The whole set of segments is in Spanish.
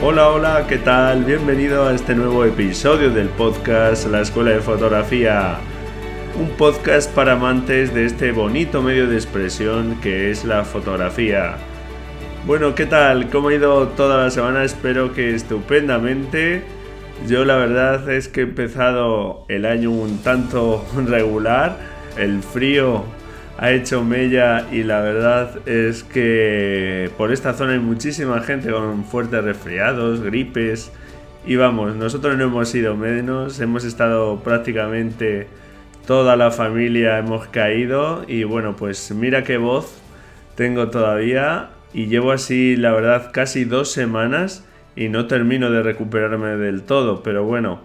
Hola, hola, ¿qué tal? Bienvenido a este nuevo episodio del podcast La Escuela de Fotografía. Un podcast para amantes de este bonito medio de expresión que es la fotografía. Bueno, ¿qué tal? ¿Cómo ha ido toda la semana? Espero que estupendamente. Yo la verdad es que he empezado el año un tanto regular. El frío ha hecho mella y la verdad es que por esta zona hay muchísima gente con fuertes resfriados, gripes. Y vamos, nosotros no hemos sido menos, hemos estado prácticamente toda la familia, hemos caído y bueno, pues mira qué voz tengo todavía y llevo así, la verdad, casi dos semanas y no termino de recuperarme del todo, pero bueno,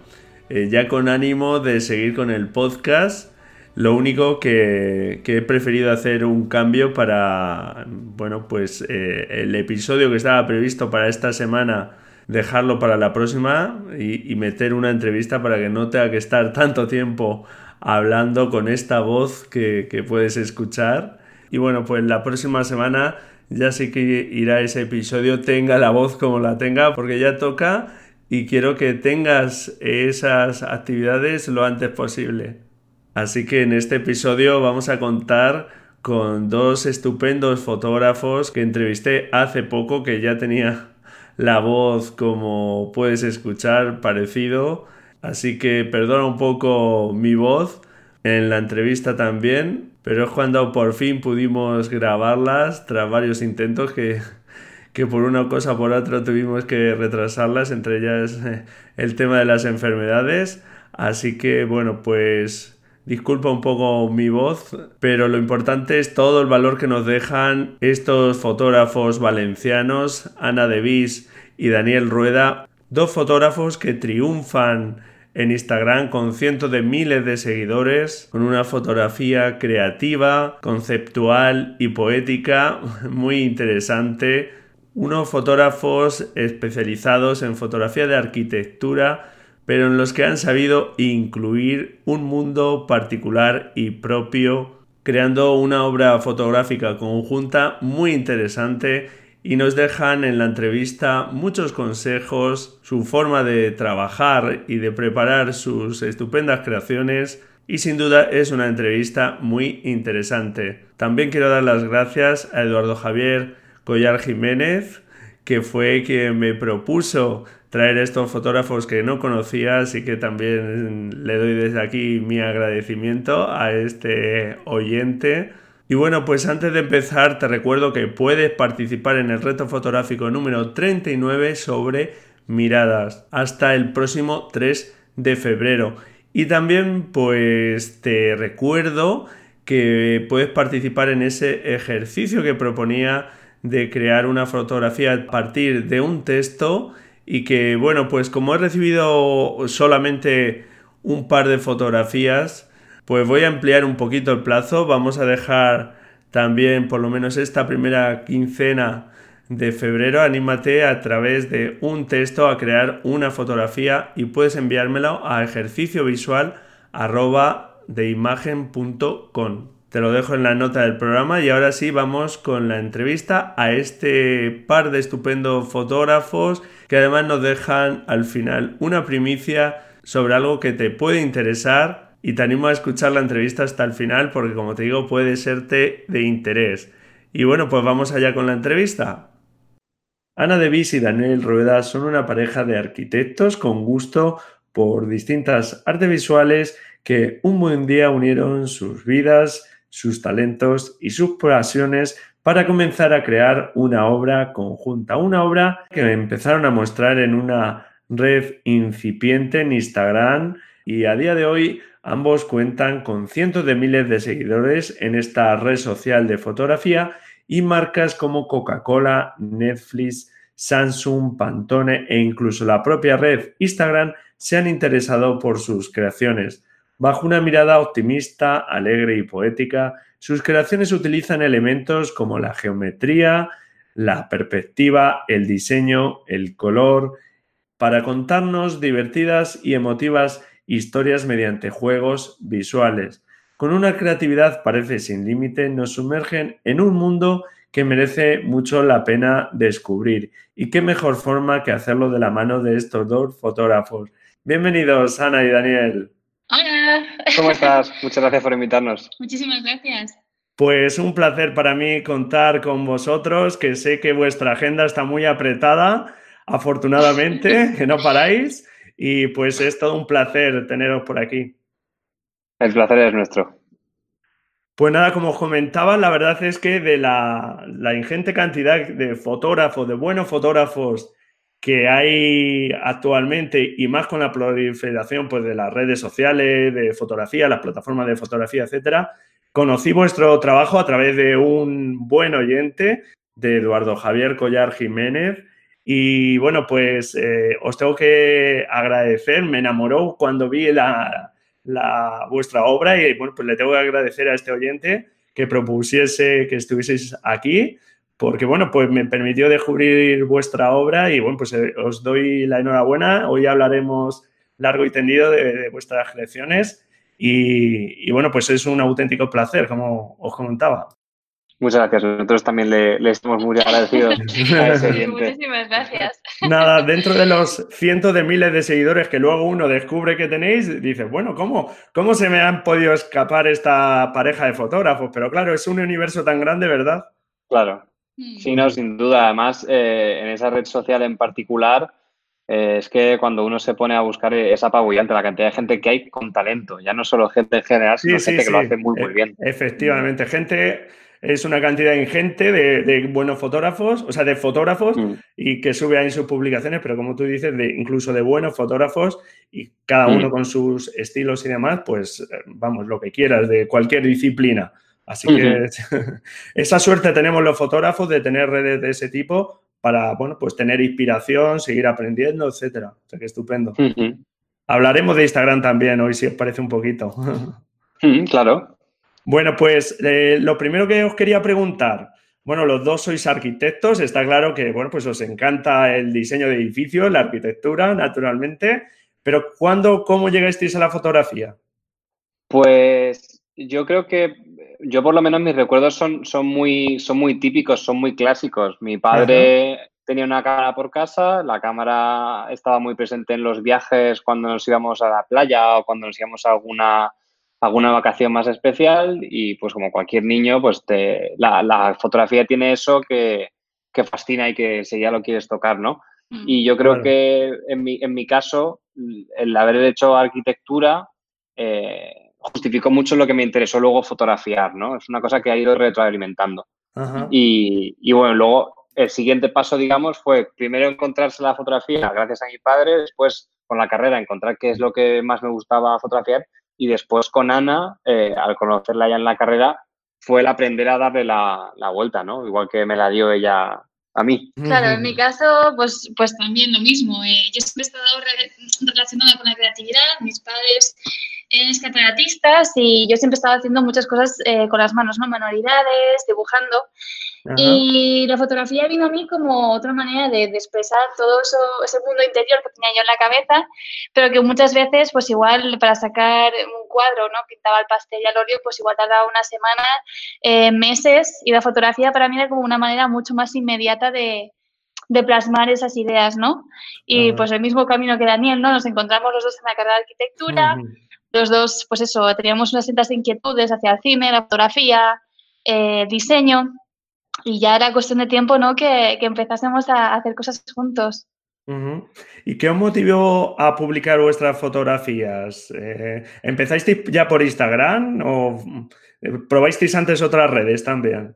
eh, ya con ánimo de seguir con el podcast. Lo único que, he preferido hacer un cambio para, bueno, pues eh, el episodio que estaba previsto para esta semana, dejarlo para la próxima y, meter una entrevista para que no tenga que estar tanto tiempo hablando con esta voz que, que puedes escuchar. Y bueno, pues la próxima semana ya sé que irá ese episodio, tenga la voz como la tenga, porque ya toca y quiero que tengas esas actividades lo antes posible. Así que en este episodio vamos a contar con dos estupendos fotógrafos que entrevisté hace poco, que ya tenía la voz como puedes escuchar parecido. Así que perdona un poco mi voz en la entrevista también, pero es cuando por fin pudimos grabarlas tras varios intentos que, que por una cosa o por otra tuvimos que retrasarlas, entre ellas eh, el tema de las enfermedades. Así que bueno, pues disculpa un poco mi voz, pero lo importante es todo el valor que nos dejan estos fotógrafos valencianos, Ana Devis y Daniel Rueda, dos fotógrafos que triunfan en Instagram con cientos de miles de seguidores, con una fotografía creativa, conceptual y poética muy interesante. Unos fotógrafos especializados en fotografía de arquitectura, pero en los que han sabido incluir un mundo particular y propio, creando una obra fotográfica conjunta muy interesante y nos dejan en la entrevista muchos consejos, su forma de trabajar y de preparar sus estupendas creaciones y sin duda es una entrevista muy interesante. También quiero dar las gracias a Eduardo Javier Collar Jiménez, que fue quien me propuso traer estos fotógrafos que no conocía, así que también le doy desde aquí mi agradecimiento a este oyente y bueno, pues antes de empezar te recuerdo que puedes participar en el reto fotográfico número 39 sobre miradas hasta el próximo 3 de febrero. Y también pues te recuerdo que puedes participar en ese ejercicio que proponía de crear una fotografía a partir de un texto y que bueno pues como he recibido solamente un par de fotografías pues voy a ampliar un poquito el plazo. Vamos a dejar también por lo menos esta primera quincena de febrero. Anímate a través de un texto a crear una fotografía y puedes enviármelo a ejercicio visual Te lo dejo en la nota del programa y ahora sí vamos con la entrevista a este par de estupendos fotógrafos que además nos dejan al final una primicia sobre algo que te puede interesar y te animo a escuchar la entrevista hasta el final porque como te digo puede serte de interés. Y bueno, pues vamos allá con la entrevista. Ana Devis y Daniel Rueda son una pareja de arquitectos con gusto por distintas artes visuales que un buen día unieron sus vidas, sus talentos y sus pasiones para comenzar a crear una obra conjunta, una obra que empezaron a mostrar en una red incipiente en Instagram y a día de hoy ambos cuentan con cientos de miles de seguidores en esta red social de fotografía y marcas como Coca-Cola, Netflix, Samsung, Pantone e incluso la propia red Instagram se han interesado por sus creaciones. Bajo una mirada optimista, alegre y poética, sus creaciones utilizan elementos como la geometría, la perspectiva, el diseño, el color, para contarnos divertidas y emotivas historias mediante juegos visuales. Con una creatividad parece sin límite, nos sumergen en un mundo que merece mucho la pena descubrir. Y qué mejor forma que hacerlo de la mano de estos dos fotógrafos. Bienvenidos, Ana y Daniel. Hola. ¿Cómo estás? Muchas gracias por invitarnos. Muchísimas gracias. Pues un placer para mí contar con vosotros, que sé que vuestra agenda está muy apretada, afortunadamente, que no paráis, y pues es todo un placer teneros por aquí. El placer es nuestro. Pues nada, como os comentaba, la verdad es que de la, la ingente cantidad de fotógrafos, de buenos fotógrafos que hay actualmente y más con la proliferación pues, de las redes sociales, de fotografía, las plataformas de fotografía, etcétera, conocí vuestro trabajo a través de un buen oyente de Eduardo Javier Collar Jiménez. Y bueno, pues eh, os tengo que agradecer, me enamoró cuando vi la, la, vuestra obra y bueno, pues le tengo que agradecer a este oyente que propusiese que estuvieseis aquí porque bueno, pues me permitió descubrir vuestra obra y bueno, pues eh, os doy la enhorabuena. Hoy hablaremos largo y tendido de, vuestras creaciones y, bueno, pues es un auténtico placer, como os comentaba. Muchas gracias. Nosotros también le, estamos muy agradecidos a ese Muchísimas gracias. Nada, dentro de los cientos de miles de seguidores que luego uno descubre que tenéis, dice, bueno, ¿cómo, ¿cómo se me han podido escapar esta pareja de fotógrafos? Pero claro, es un universo tan grande, ¿verdad? Claro, Sí, no, sin duda. Además, eh, en esa red social en particular, eh, es que cuando uno se pone a buscar es apabullante la cantidad de gente que hay con talento, ya no solo gente en general, sino gente que lo hace muy, muy e, bien. Efectivamente, gente, es una cantidad ingente de, buenos fotógrafos, o sea, de fotógrafos mm. y que sube ahí sus publicaciones, pero como tú dices, de, incluso de buenos fotógrafos y cada uno mm. con sus estilos y demás, pues eh, vamos, lo que quieras, de cualquier disciplina. Así que esa suerte tenemos los fotógrafos de tener redes de ese tipo para, bueno, pues tener inspiración, seguir aprendiendo, etcétera. O sea que estupendo. Hablaremos de Instagram también hoy, si os parece un poquito. claro. Bueno, pues eh, lo primero que os quería preguntar, bueno, los dos sois arquitectos, está claro que, bueno, pues os encanta el diseño de edificios, la arquitectura, naturalmente, pero ¿cuándo, cómo llegasteis a la fotografía? Pues yo creo que yo por lo menos mis recuerdos son, son, muy, son muy típicos, son muy clásicos. Mi padre tenía una cámara por casa, la cámara estaba muy presente en los viajes cuando nos íbamos a la playa o cuando nos íbamos a alguna, alguna vacación más especial y pues como cualquier niño, pues te, la, fotografía tiene eso que, fascina y que ya lo quieres tocar, ¿no? Mm. Y yo creo que en mi, en mi caso, el haber hecho arquitectura... Eh, justificó mucho lo que me interesó luego fotografiar, ¿no? Es una cosa que ha ido retroalimentando. Y, bueno, luego el siguiente paso, digamos, fue primero encontrarse la fotografía gracias a mi padre, después con la carrera encontrar qué es lo que más me gustaba fotografiar y después con Ana, eh, al conocerla ya en la carrera, fue el aprender a darle la, la, vuelta, ¿no? Igual que me la dio ella a mí. Claro, en mi caso, pues, pues también lo mismo. Eh, yo siempre he estado relacionada con la creatividad, mis padres es cataratistas y yo siempre estaba haciendo muchas cosas eh, con las manos, ¿no? Manualidades, dibujando. Y la fotografía vino a mí como otra manera de, expresar todo eso, ese mundo interior que tenía yo en la cabeza, pero que muchas veces, pues igual para sacar un cuadro, ¿no? Pintaba el pastel y al óleo, pues igual tardaba una semana, eh, meses, y la fotografía para mí era como una manera mucho más inmediata de, de plasmar esas ideas, ¿no? Y pues el mismo camino que Daniel, ¿no? Nos encontramos los dos en la carrera de arquitectura, los dos, pues eso, teníamos unas ciertas inquietudes hacia el cine, la fotografía, eh, diseño. y ya era cuestión de tiempo, ¿no? Que, que empezásemos a hacer cosas juntos. ¿Y qué os motivó a publicar vuestras fotografías? Eh, ¿Empezasteis ya por Instagram o eh, probasteis antes otras redes también?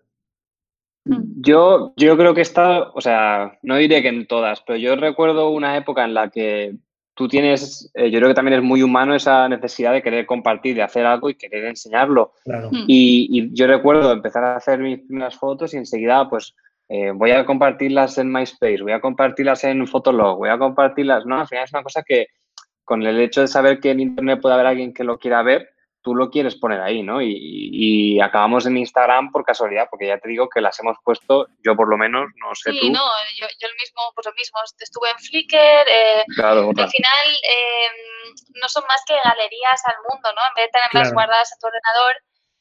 Yo, yo creo que está, o sea, no diré que en todas, pero yo recuerdo una época en la que tú tienes, eh, yo creo que también es muy humano esa necesidad de querer compartir, de hacer algo y querer enseñarlo. Y, y, yo recuerdo empezar a hacer mis primeras fotos y enseguida, pues, eh, voy a compartirlas en MySpace, voy a compartirlas en Fotolog, voy a compartirlas, ¿no? Al final es una cosa que con el hecho de saber que en Internet puede haber alguien que lo quiera ver, tú lo quieres poner ahí, ¿no? Y, acabamos en Instagram por casualidad, porque ya te digo que las hemos puesto, yo por lo menos, no sé sí, tú. no, yo, yo, mismo, pues lo mismo, estuve en Flickr, eh, claro, al final eh, no son más que galerías al mundo, ¿no? En vez de tenerlas guardadas en tu ordenador,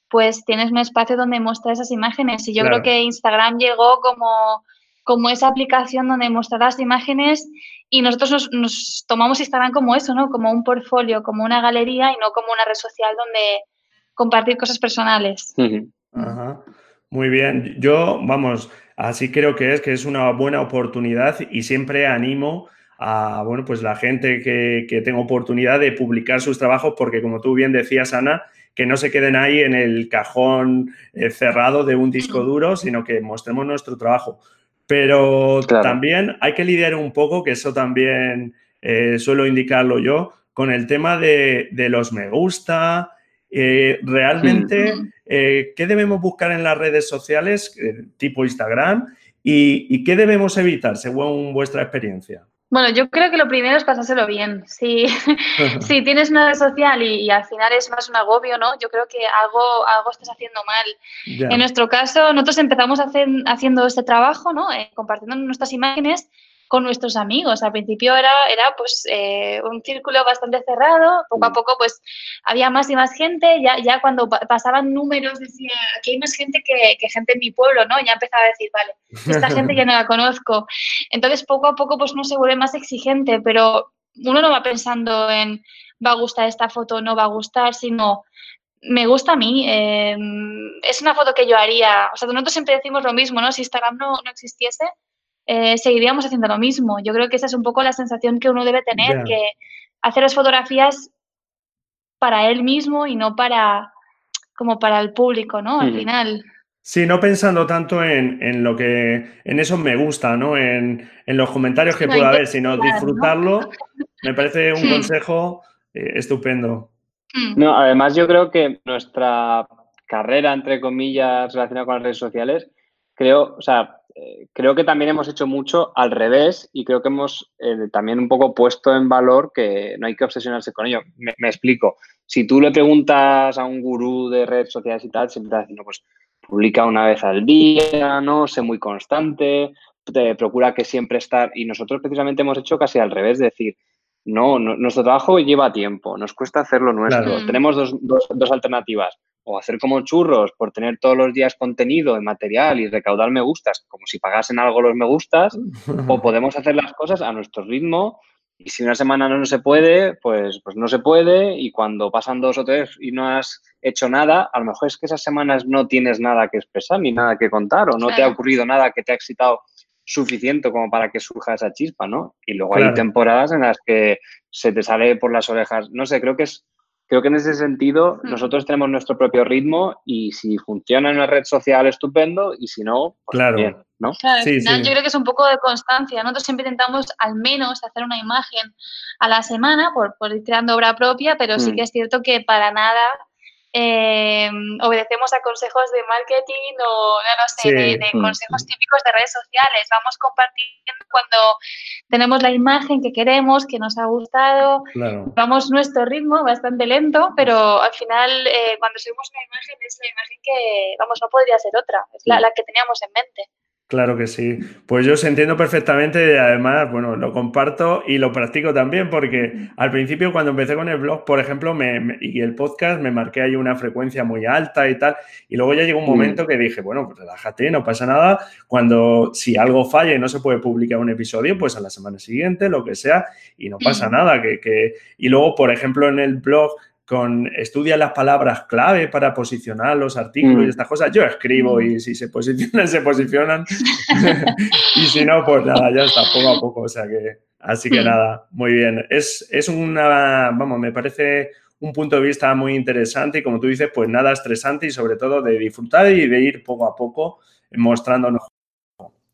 pues tienes un espacio donde mostrar esas imágenes. Y yo creo que Instagram llegó como, como esa aplicación donde mostrar las imágenes y nosotros nos, tomamos Instagram como eso, ¿no? Como un portfolio, como una galería y no como una red social donde compartir cosas personales. Ajá. Muy bien. Yo, vamos, así creo que es, que es una buena oportunidad y siempre animo a, bueno, pues la gente que, que tenga oportunidad de publicar sus trabajos porque como tú bien decías, Ana, que no se queden ahí en el cajón eh, cerrado de un disco duro, sino que mostremos nuestro trabajo. Pero también hay que lidiar un poco, que eso también eh, suelo indicarlo yo, con el tema de, los me gusta. Eh, realmente, ¿qué debemos buscar en las redes sociales, tipo Instagram? y, qué debemos evitar según vuestra experiencia? Bueno, yo creo que lo primero es pasárselo bien. Si, si tienes una red social y, al final es más un agobio, ¿no? Yo creo que algo, algo estás haciendo mal. En nuestro caso, nosotros empezamos hacer, haciendo este trabajo, ¿no? Eh, compartiendo nuestras imágenes con nuestros amigos. Al principio era, era pues eh, un círculo bastante cerrado, poco a mm. poco pues había más y más gente, ya, ya cuando pasaban números decía, aquí hay más gente que, que, gente en mi pueblo, ¿no? Ya empezaba a decir, vale, esta gente ya no la conozco. Entonces poco a poco pues uno se vuelve más exigente, pero uno no va pensando en va a gustar esta foto, no va a gustar, sino me gusta a mí, em, es una foto que yo haría, o sea, nosotros siempre decimos lo mismo, ¿no? Si Instagram no, no existiese, eh, seguiríamos haciendo lo mismo. Yo creo que esa es un poco la sensación que uno debe tener, que hacer las fotografías para él mismo y no para como para el público, ¿no? Al final. Sí, no pensando tanto en, lo que, en eso me gusta, ¿no? En, los comentarios que pueda haber, sino disfrutarlo. Me parece un consejo eh, estupendo. Hmm. No, además yo creo que nuestra carrera, entre comillas, relacionada con las redes sociales, creo, o sea, eh, creo que también hemos hecho mucho al revés y creo que hemos eh, también un poco puesto en valor que no hay que obsesionarse con ello. Me, explico. Si tú le preguntas a un gurú de redes sociales y tal, siempre está diciendo, pues publica una vez al día, ¿no? Sé muy constante, te procura que siempre estar. Y nosotros precisamente hemos hecho casi al revés, decir, no, nuestro trabajo lleva tiempo, nos cuesta hacerlo nuestro. Tenemos dos, dos, dos alternativas o hacer como churros por tener todos los días contenido en material y recaudar me gustas, como si pagasen algo los me gustas, o podemos hacer las cosas a nuestro ritmo y si una semana no se puede, pues, pues no se puede y cuando pasan dos o tres y no has hecho nada, a lo mejor es que esas semanas no tienes nada que expresar ni nada que contar o no te ha ocurrido nada que te ha excitado suficiente como para que surja esa chispa, ¿no? Y luego hay temporadas en las que se te sale por las orejas, no sé, creo que es creo que en ese sentido nosotros tenemos nuestro propio ritmo y si funciona en una red social, estupendo, y si no, pues claro. bien, ¿no? Claro, al final yo creo que es un poco de constancia. Nosotros siempre intentamos al menos hacer una imagen a la semana por, por ir creando obra propia, pero sí hmm. que es cierto que para nada eh, obedecemos a consejos de marketing o no, sé, de, mm. consejos típicos de redes sociales. Vamos compartiendo cuando tenemos la imagen que queremos, que nos ha gustado. Vamos nuestro ritmo bastante lento, pero al final eh, cuando subimos una imagen es la imagen que, vamos, no podría ser otra, es la, la que teníamos en mente. Claro que sí. Pues yo os entiendo perfectamente y además, bueno, lo comparto y lo practico también porque al principio cuando empecé con el blog, por ejemplo, me, y el podcast, me marqué ahí una frecuencia muy alta y tal. Y luego ya llegó un mm. momento que dije, bueno, pues relájate, no pasa nada. Cuando si algo falla y no se puede publicar un episodio, pues a la semana siguiente, lo que sea, y no pasa mm. nada. Que, que... Y luego, por ejemplo, en el blog con estudia las palabras clave para posicionar los artículos y mm. estas cosas. Yo escribo y si se posicionan, se posicionan. y si no, pues nada, ya está, poco a poco. O sea que, así que mm. nada, muy bien. Es, es una, vamos, me parece un punto de vista muy interesante y como tú dices, pues nada estresante y sobre todo de disfrutar y de ir poco a poco mostrándonos.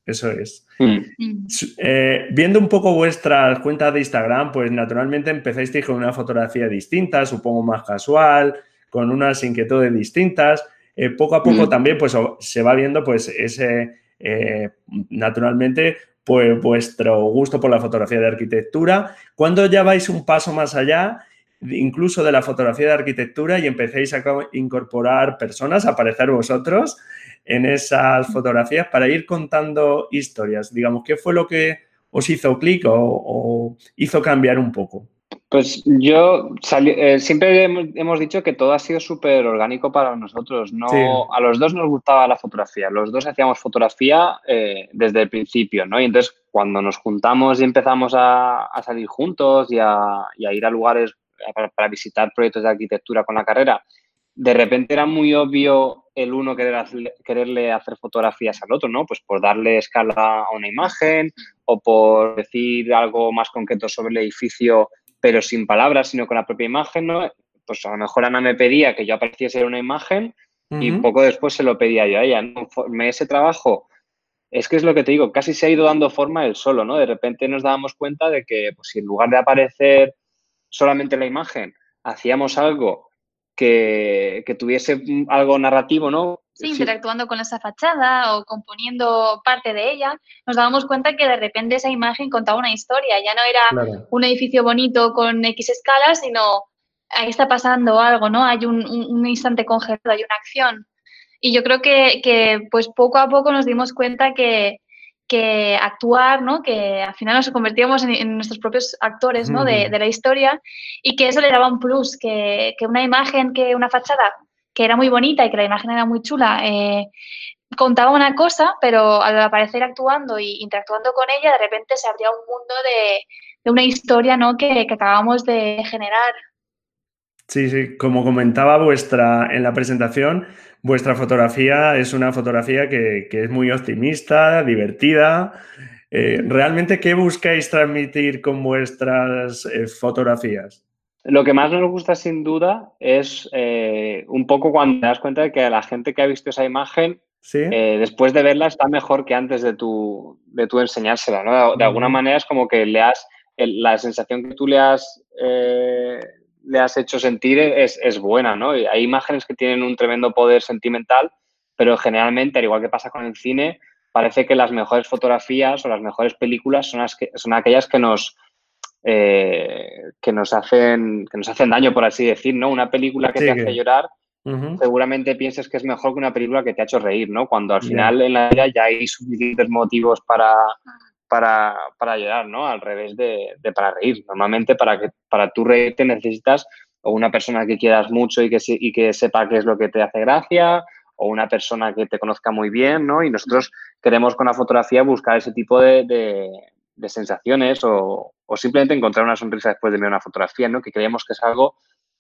Eso es. Mm. Eh, viendo un poco vuestras cuentas de Instagram, pues naturalmente empezáis con una fotografía distinta, supongo más casual, con unas inquietudes distintas. Eh, poco a poco mm. también pues se va viendo pues ese, eh, naturalmente, pues vuestro gusto por la fotografía de arquitectura. Cuando ya vais un paso más allá incluso de la fotografía de arquitectura y empecéis a incorporar personas, a aparecer vosotros en esas fotografías para ir contando historias. Digamos, ¿qué fue lo que os hizo clic o, hizo cambiar un poco? Pues yo eh, siempre hemos, dicho que todo ha sido súper orgánico para nosotros. No, A los dos nos gustaba la fotografía. Los dos hacíamos fotografía eh, desde el principio, ¿no? Y entonces cuando nos juntamos y empezamos a, salir juntos y a, y a, ir a lugares para, visitar proyectos de arquitectura con la carrera, de repente era muy obvio el uno querer quererle hacer fotografías al otro, ¿no? Pues por darle escala a una imagen o por decir algo más concreto sobre el edificio, pero sin palabras, sino con la propia imagen, ¿no? Pues a lo mejor Ana me pedía que yo apareciese en una imagen y poco después se lo pedía yo a ella. Me ese trabajo, es que es lo que te digo, casi se ha ido dando forma él solo, ¿no? De repente nos dábamos cuenta de que pues, si en lugar de aparecer solamente la imagen, hacíamos algo que, tuviese algo narrativo, ¿no? Sí, interactuando con esa fachada o componiendo parte de ella, nos dábamos cuenta que de repente esa imagen contaba una historia. Ya no era un edificio bonito con X escalas, sino ahí está pasando algo, ¿no? Hay un, instante congelado, hay una acción. Y yo creo que, que, pues poco a poco nos dimos cuenta que, que actuar, ¿no? que al final nos convertíamos en, nuestros propios actores ¿no? de, la historia y que eso le daba un plus, que, una imagen, que una fachada que era muy bonita y que la imagen era muy chula, eh, contaba una cosa, pero al aparecer actuando y interactuando con ella, de repente se abría un mundo de, una historia ¿no? que, que acabamos de generar. Sí, sí, como comentaba vuestra en la presentación, vuestra fotografía es una fotografía que, es muy optimista, divertida. Eh, ¿Realmente qué buscáis transmitir con vuestras eh, fotografías? Lo que más nos gusta sin duda es eh, un poco cuando te das cuenta de que la gente que ha visto esa imagen, después de verla está mejor que antes de tu, de tu enseñársela. ¿no? De, alguna manera es como que le has, la sensación que tú le has le has hecho sentir es, es buena, ¿no? hay imágenes que tienen un tremendo poder sentimental, pero generalmente, al igual que pasa con el cine, parece que las mejores fotografías o las mejores películas son, las que, son aquellas que nos, eh, que, nos hacen, que nos hacen daño, por así decir, ¿no? Una película que te hace llorar, seguramente pienses que es mejor que una película que te ha hecho reír, ¿no? Cuando al final en la vida ya hay suficientes motivos para, para, para llorar, ¿no? Al revés de, para reír. Normalmente para, que, para tú reírte necesitas o una persona que quieras mucho y que, y que sepa qué es lo que te hace gracia, o una persona que te conozca muy bien, ¿no? Y nosotros queremos con la fotografía buscar ese tipo de, de, sensaciones o, o, simplemente encontrar una sonrisa después de ver una fotografía, ¿no? Que creemos que es algo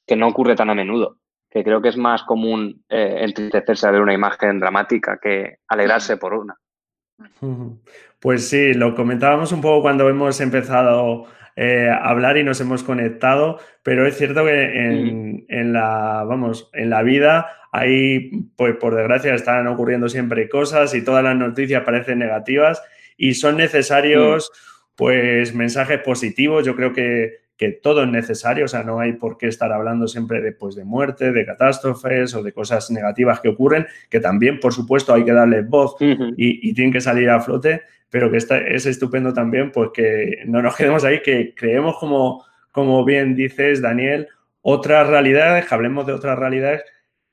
que no ocurre tan a menudo, que creo que es más común eh, entristecerse a ver una imagen dramática que alegrarse por una. Pues sí, lo comentábamos un poco cuando hemos empezado eh, a hablar y nos hemos conectado, pero es cierto que en, la, vamos, en la vida hay, pues por desgracia, están ocurriendo siempre cosas y todas las noticias parecen negativas y son necesarios, pues, mensajes positivos. Yo creo que que todo es necesario, o sea, no hay por qué estar hablando siempre de, pues, de muerte, de catástrofes o de cosas negativas que ocurren, que también, por supuesto, hay que darle voz y, tienen que salir a flote, pero que está, es estupendo también, pues que no nos quedemos ahí, que creemos, como, como bien dices, Daniel, otras realidades, que hablemos de otras realidades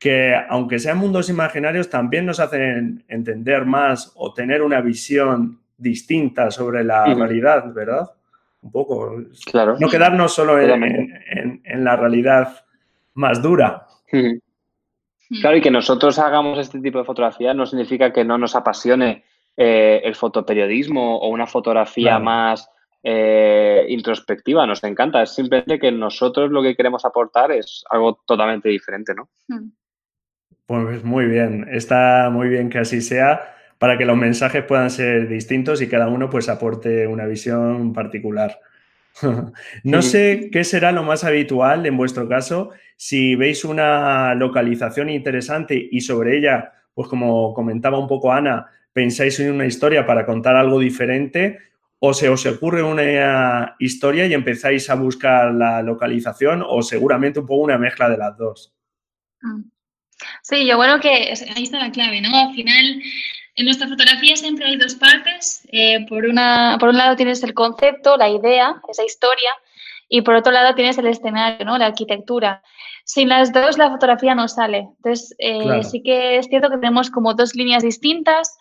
que, aunque sean mundos imaginarios, también nos hacen entender más o tener una visión distinta sobre la realidad, ¿verdad? Un poco. Claro. No quedarnos solo en, la realidad más dura. Claro, y que nosotros hagamos este tipo de fotografía no significa que no nos apasione eh, el fotoperiodismo o una fotografía más eh, introspectiva, nos encanta. Es simplemente que nosotros lo que queremos aportar es algo totalmente diferente, ¿no? Hmm. Pues muy bien, está muy bien que así sea para que los mensajes puedan ser distintos y cada uno pues aporte una visión particular. no sé qué será lo más habitual en vuestro caso si veis una localización interesante y sobre ella, pues como comentaba un poco Ana, pensáis en una historia para contar algo diferente o se os ocurre una historia y empezáis a buscar la localización o seguramente un poco una mezcla de las dos. Mm. Sí, yo bueno que ahí está la clave, ¿no? Al final, en nuestra fotografía siempre hay dos partes. Eh, por, una, por un lado tienes el concepto, la idea, esa historia, y por otro lado tienes el escenario, ¿no? La arquitectura. Sin las dos la fotografía no sale. Entonces, eh, sí que es cierto que tenemos como dos líneas distintas.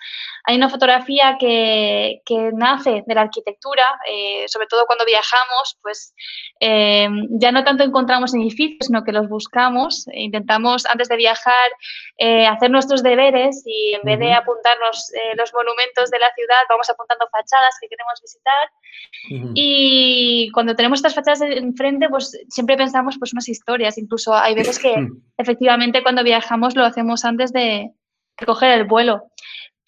Hay una fotografía que, nace de la arquitectura, eh, sobre todo cuando viajamos, pues eh, ya no tanto encontramos edificios, sino que los buscamos. E intentamos, antes de viajar, eh, hacer nuestros deberes y en vez de apuntarnos los monumentos de la ciudad, vamos apuntando fachadas que queremos visitar. Y cuando tenemos estas fachadas enfrente, pues siempre pensamos pues unas historias. Incluso hay veces que efectivamente cuando viajamos lo hacemos antes de coger el vuelo.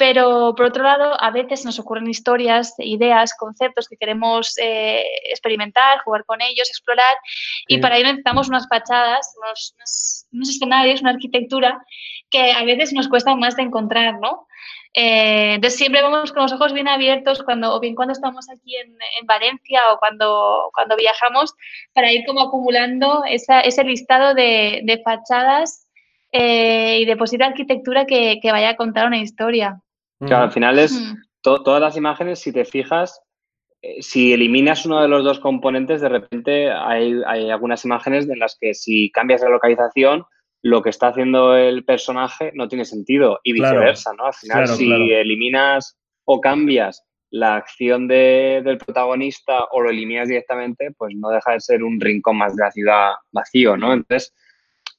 Pero por otro lado, a veces nos ocurren historias, ideas, conceptos que queremos eh, experimentar, jugar con ellos, explorar, y para ello necesitamos unas fachadas, unos, escenarios, una arquitectura que a veces nos cuesta más de encontrar, ¿no? Eh, entonces siempre vamos con los ojos bien abiertos cuando, o bien cuando estamos aquí en, Valencia o cuando, cuando viajamos, para ir como acumulando ese listado de, fachadas eh, y de posible arquitectura que, que, vaya a contar una historia. Claro, al final es todas las imágenes, si te fijas, eh, si eliminas uno de los dos componentes, de repente hay, algunas imágenes en las que si cambias la localización, lo que está haciendo el personaje no tiene sentido y viceversa, ¿no? Al final, si eliminas o cambias la acción del protagonista o lo eliminas directamente, pues no deja de ser un rincón más de la ciudad vacío, ¿no? Entonces,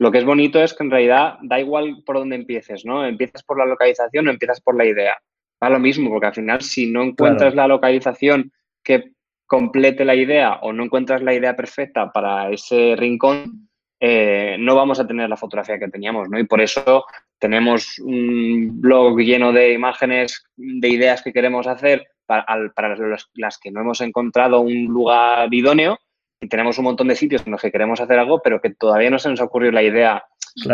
lo que es bonito es que en realidad da igual por dónde empieces, ¿no? Empiezas por la localización o empiezas por la idea. Da lo mismo, porque al final si no encuentras la localización que complete la idea o no encuentras la idea perfecta para ese rincón, eh, no vamos a tener la fotografía que teníamos, ¿no? Y por eso tenemos un blog lleno de imágenes, de ideas que queremos hacer para, para las que no hemos encontrado un lugar idóneo y tenemos un montón de sitios en los que queremos hacer algo, pero que todavía no se nos ha ocurrido la idea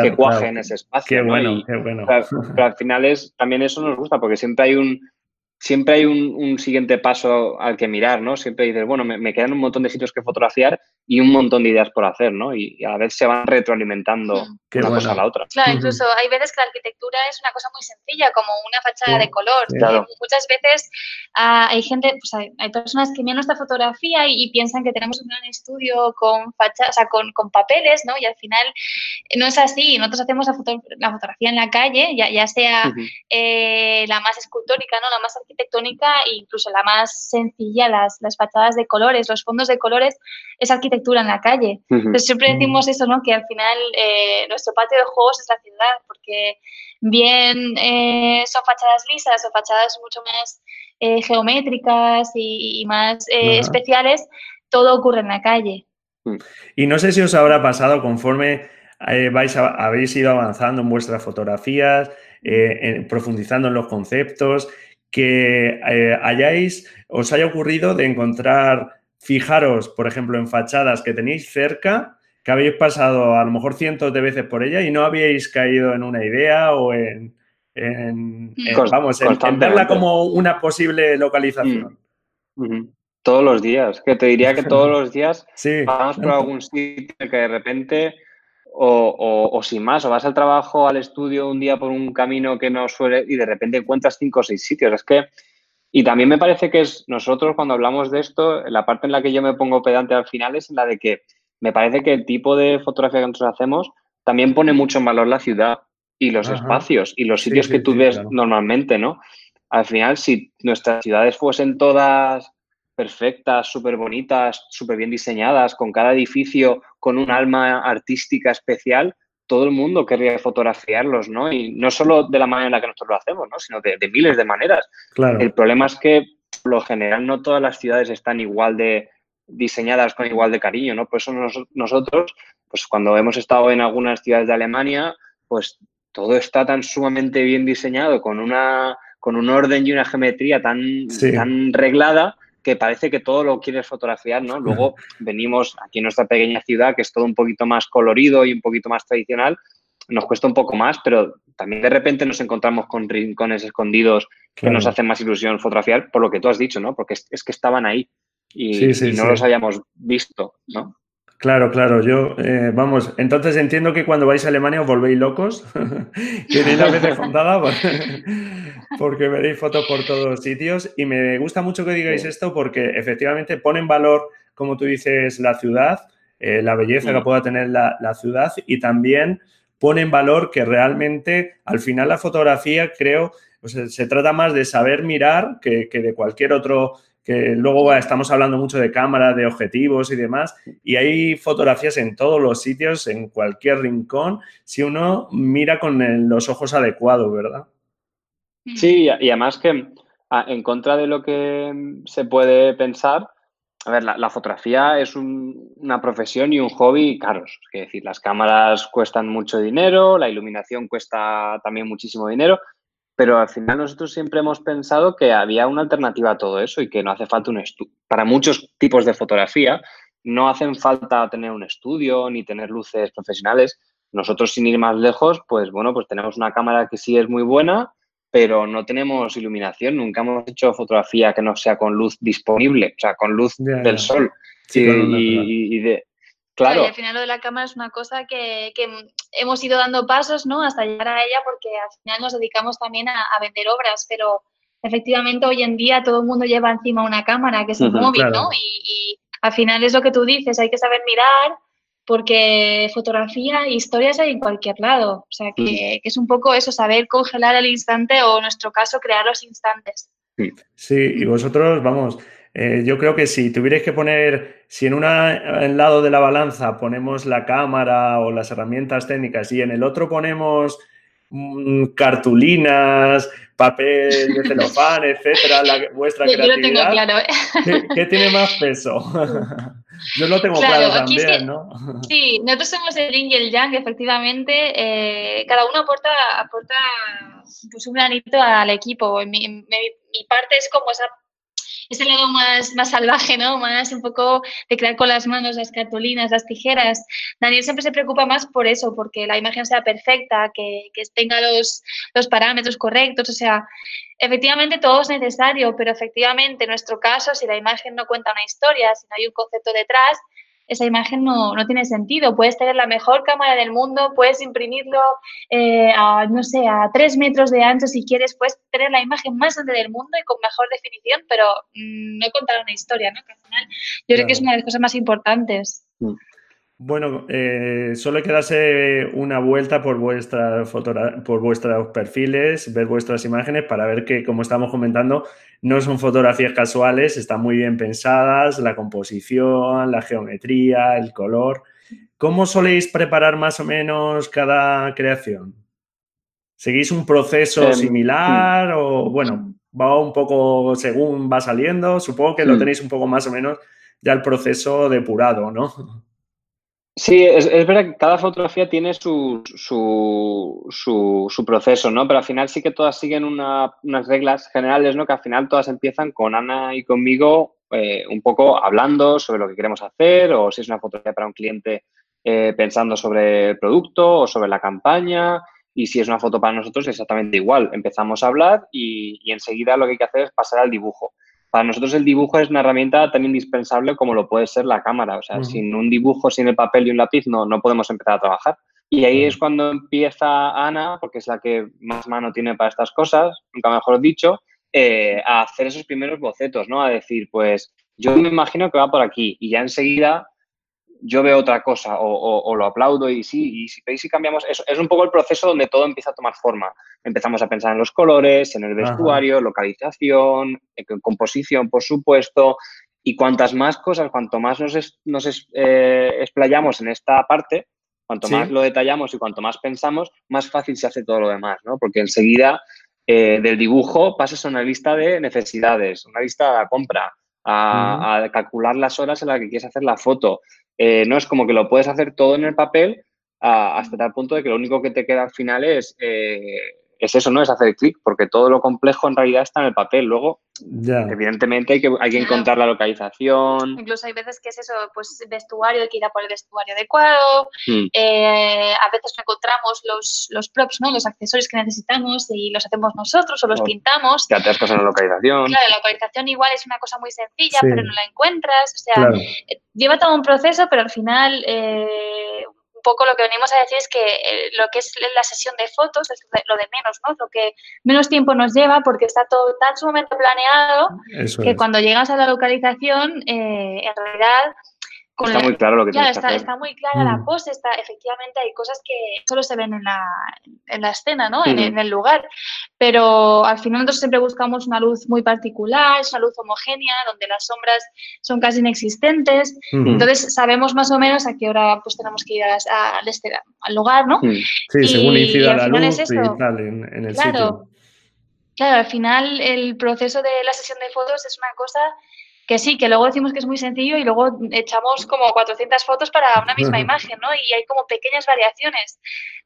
que cuaje en ese espacio. Qué bueno, qué bueno. pero al final es, también eso nos gusta porque siempre hay un, siempre hay un, siguiente paso al que mirar, ¿no? Siempre dices, bueno, me, quedan un montón de sitios que fotografiar y un montón de ideas por hacer, ¿no? Y, a la vez se van retroalimentando hmm. una cosa a la otra. Claro, incluso hay veces que la arquitectura es una cosa muy sencilla, como una fachada de color. Muchas veces ah, hay gente, pues hay, personas que miran nuestra fotografía y, piensan que tenemos un gran estudio con fachadas, o sea, con, con, papeles, ¿no? Y al final no es así. Nosotros hacemos la, fotografía en la calle, ya, ya sea eh, la más escultórica, ¿no? La más arquitectónica e incluso la más sencilla, las, las fachadas de colores, los fondos de colores, es arquitectura en la calle. Entonces siempre decimos eso, ¿no? Que al final eh, nuestro patio de juegos es la ciudad, porque bien eh, son fachadas lisas o fachadas mucho más eh, geométricas y, más especiales, todo ocurre en la calle. Mm. Y no sé si os habrá pasado conforme vais habéis ido avanzando en vuestras fotografías, profundizando en los conceptos que eh, hayáis, os haya ocurrido de encontrar, fijaros, por ejemplo, en fachadas que tenéis cerca, que habéis pasado a lo mejor cientos de veces por ella y no habíais caído en una idea o en, vamos, en, verla como una posible localización. Mm. Todos los días, que te diría que todos los días sí. vamos por algún sitio que de repente o, o, sin más, o vas al trabajo, al estudio un día por un camino que no suele y de repente encuentras cinco o seis sitios. Es que, y también me parece que es nosotros cuando hablamos de esto, la parte en la que yo me pongo pedante al final es la de que me parece que el tipo de fotografía que nosotros hacemos también pone mucho en valor la ciudad y los espacios y los sitios que tú ves normalmente, ¿no? Al final, si nuestras ciudades fuesen todas perfectas, súper bonitas, súper bien diseñadas, con cada edificio con un alma artística especial, todo el mundo querría fotografiarlos, ¿no? Y no solo de la manera en la que nosotros lo hacemos, ¿no? Sino de, miles de maneras. Claro. El problema es que lo general no todas las ciudades están igual de diseñadas con igual de cariño, ¿no? Por eso nosotros, pues cuando hemos estado en algunas ciudades de Alemania, pues todo está tan sumamente bien diseñado, con una con un orden y una geometría tan, tan reglada que parece que todo lo quieres fotografiar, ¿no? Luego venimos aquí en nuestra pequeña ciudad, que es todo un poquito más colorido y un poquito más tradicional, nos cuesta un poco más, pero también de repente nos encontramos con rincones escondidos que nos hacen más ilusión fotografiar, por lo que tú has dicho, ¿no? Porque es, que estaban ahí y, no los hayamos visto, ¿no? Claro, claro, yo, eh, vamos, entonces entiendo que cuando vais a Alemania os volvéis locos, tenéis la veces fundada porque veréis fotos por todos sitios. Y me gusta mucho que digáis esto porque efectivamente pone en valor, como tú dices, la ciudad, eh, la belleza que pueda tener la, ciudad y también pone en valor que realmente al final la fotografía creo, se trata más de saber mirar que, que de cualquier otro que luego estamos hablando mucho de cámaras, de objetivos y demás, y hay fotografías en todos los sitios, en cualquier rincón, si uno mira con los ojos adecuados, ¿verdad? Sí, y además que en contra de lo que se puede pensar, a ver, la, fotografía es una profesión y un hobby caros. Es decir, las cámaras cuestan mucho dinero, la iluminación cuesta también muchísimo dinero pero al final nosotros siempre hemos pensado que había una alternativa a todo eso y que no hace falta un estudio. Para muchos tipos de fotografía no hacen falta tener un estudio ni tener luces profesionales. Nosotros sin ir más lejos, pues bueno, pues tenemos una cámara que sí es muy buena, pero no tenemos iluminación. Nunca hemos hecho fotografía que no sea con luz disponible, o sea, con luz del sol. y, de, Claro. Y al final lo de la cámara es una cosa que, hemos ido dando pasos, ¿no? Hasta llegar a ella porque al final nos dedicamos también a, vender obras, pero efectivamente hoy en día todo el mundo lleva encima una cámara, que es un móvil, ¿no? Y, al final es lo que tú dices, hay que saber mirar porque fotografía e historias hay en cualquier lado. O sea, que, que, es un poco eso, saber congelar el instante o en nuestro caso crear los instantes. Sí, y vosotros, vamos, eh, yo creo que si tuvierais que poner, si en un lado de la balanza ponemos la cámara o las herramientas técnicas y en el otro ponemos mm, cartulinas, papel de celofán, etcétera, la, vuestra creatividad, claro. ¿eh? ¿qué, tiene más peso? yo lo tengo claro, también, ¿no? Sí, nosotros somos el yin y el yang, efectivamente. Eh, cada uno aporta, aporta pues, un granito al equipo. mi parte es como esa ese lado más, más salvaje, ¿no? Más un poco de crear con las manos las cartulinas, las tijeras. Daniel siempre se preocupa más por eso, porque la imagen sea perfecta, que, que tenga los, los parámetros correctos, o sea, efectivamente todo es necesario, pero efectivamente en nuestro caso, si la imagen no cuenta una historia, si no hay un concepto detrás, esa imagen no, tiene sentido. Puedes tener la mejor cámara del mundo, puedes imprimirlo eh, a, no sé, a tres metros de ancho si quieres, puedes tener la imagen más grande del mundo y con mejor definición, pero mm, no contar una historia, ¿no? Que al final yo creo que es una de las cosas más importantes. Mm. Bueno, eh, solo hay que darse una vuelta por, vuestra por vuestros perfiles, ver vuestras imágenes para ver que, como estamos comentando, no son fotografías casuales, están muy bien pensadas, la composición, la geometría, el color. ¿Cómo soléis preparar más o menos cada creación? ¿Seguís un proceso em, similar o, bueno, va un poco según va saliendo? Supongo que lo hmm. tenéis un poco más o menos ya el proceso depurado, ¿no? Sí, es, verdad que cada fotografía tiene su, su, su, proceso, ¿no? Pero al final sí que todas siguen unas reglas generales, ¿no? Que al final todas empiezan con Ana y conmigo eh, un poco hablando sobre lo que queremos hacer o si es una fotografía para un cliente eh, pensando sobre el producto o sobre la campaña y si es una foto para nosotros exactamente igual. Empezamos a hablar y, y enseguida lo que hay que hacer es pasar al dibujo para nosotros el dibujo es una herramienta tan indispensable como lo puede ser la cámara. O sea, sin un dibujo, sin el papel y un lápiz, no, no podemos empezar a trabajar. Y ahí es cuando empieza Ana, porque es la que más mano tiene para estas cosas, nunca mejor dicho, eh, a hacer esos primeros bocetos, ¿no? A decir, pues yo me imagino que va por aquí y ya enseguida yo veo otra cosa o, lo aplaudo y sí, y si veis si cambiamos, es, es, un poco el proceso donde todo empieza a tomar forma. Empezamos a pensar en los colores, en el vestuario, localización, composición, por supuesto, y cuantas más cosas, cuanto más nos, nos eh, explayamos en esta parte, cuanto más lo detallamos y cuanto más pensamos, más fácil se hace todo lo demás, ¿no? Porque enseguida eh, del dibujo pasas a una lista de necesidades, una lista de compra, a, calcular las horas en las que quieres hacer la foto. Eh, no es como que lo puedes hacer todo en el papel hasta tal punto de que lo único que te queda al final es eh, es eso, ¿no? Es hacer clic, porque todo lo complejo en realidad está en el papel. Luego, evidentemente, hay que, hay que encontrar la localización. Incluso hay veces que es eso, pues vestuario, hay que ir a por el vestuario adecuado. Hmm. Eh, a veces encontramos los, los props, ¿no? Los accesorios que necesitamos y los hacemos nosotros o los pintamos. Que atascas en la localización. Claro, la localización igual es una cosa muy sencilla, pero no la encuentras. O sea, eh, lleva todo un proceso, pero al final eh, un poco lo que venimos a decir es que eh, lo que es la sesión de fotos es lo de menos, ¿no? Lo que menos tiempo nos lleva porque está todo tan sumamente planeado que cuando llegas a la localización, eh, en realidad está muy claro lo que claro, está, está, muy clara la mm. pose, está, efectivamente hay cosas que solo se ven en la, en la escena, ¿no? En, el lugar. Pero al final nosotros siempre buscamos una luz muy particular, una luz homogénea, donde las sombras son casi inexistentes. Entonces sabemos más o menos a qué hora pues tenemos que ir a, este, al lugar, ¿no? Sí, según incida la luz y tal en, el claro, Claro, al final el proceso de la sesión de fotos es una cosa que sí, que luego decimos que es muy sencillo y luego echamos como 400 fotos para una misma imagen, ¿no? Y hay como pequeñas variaciones,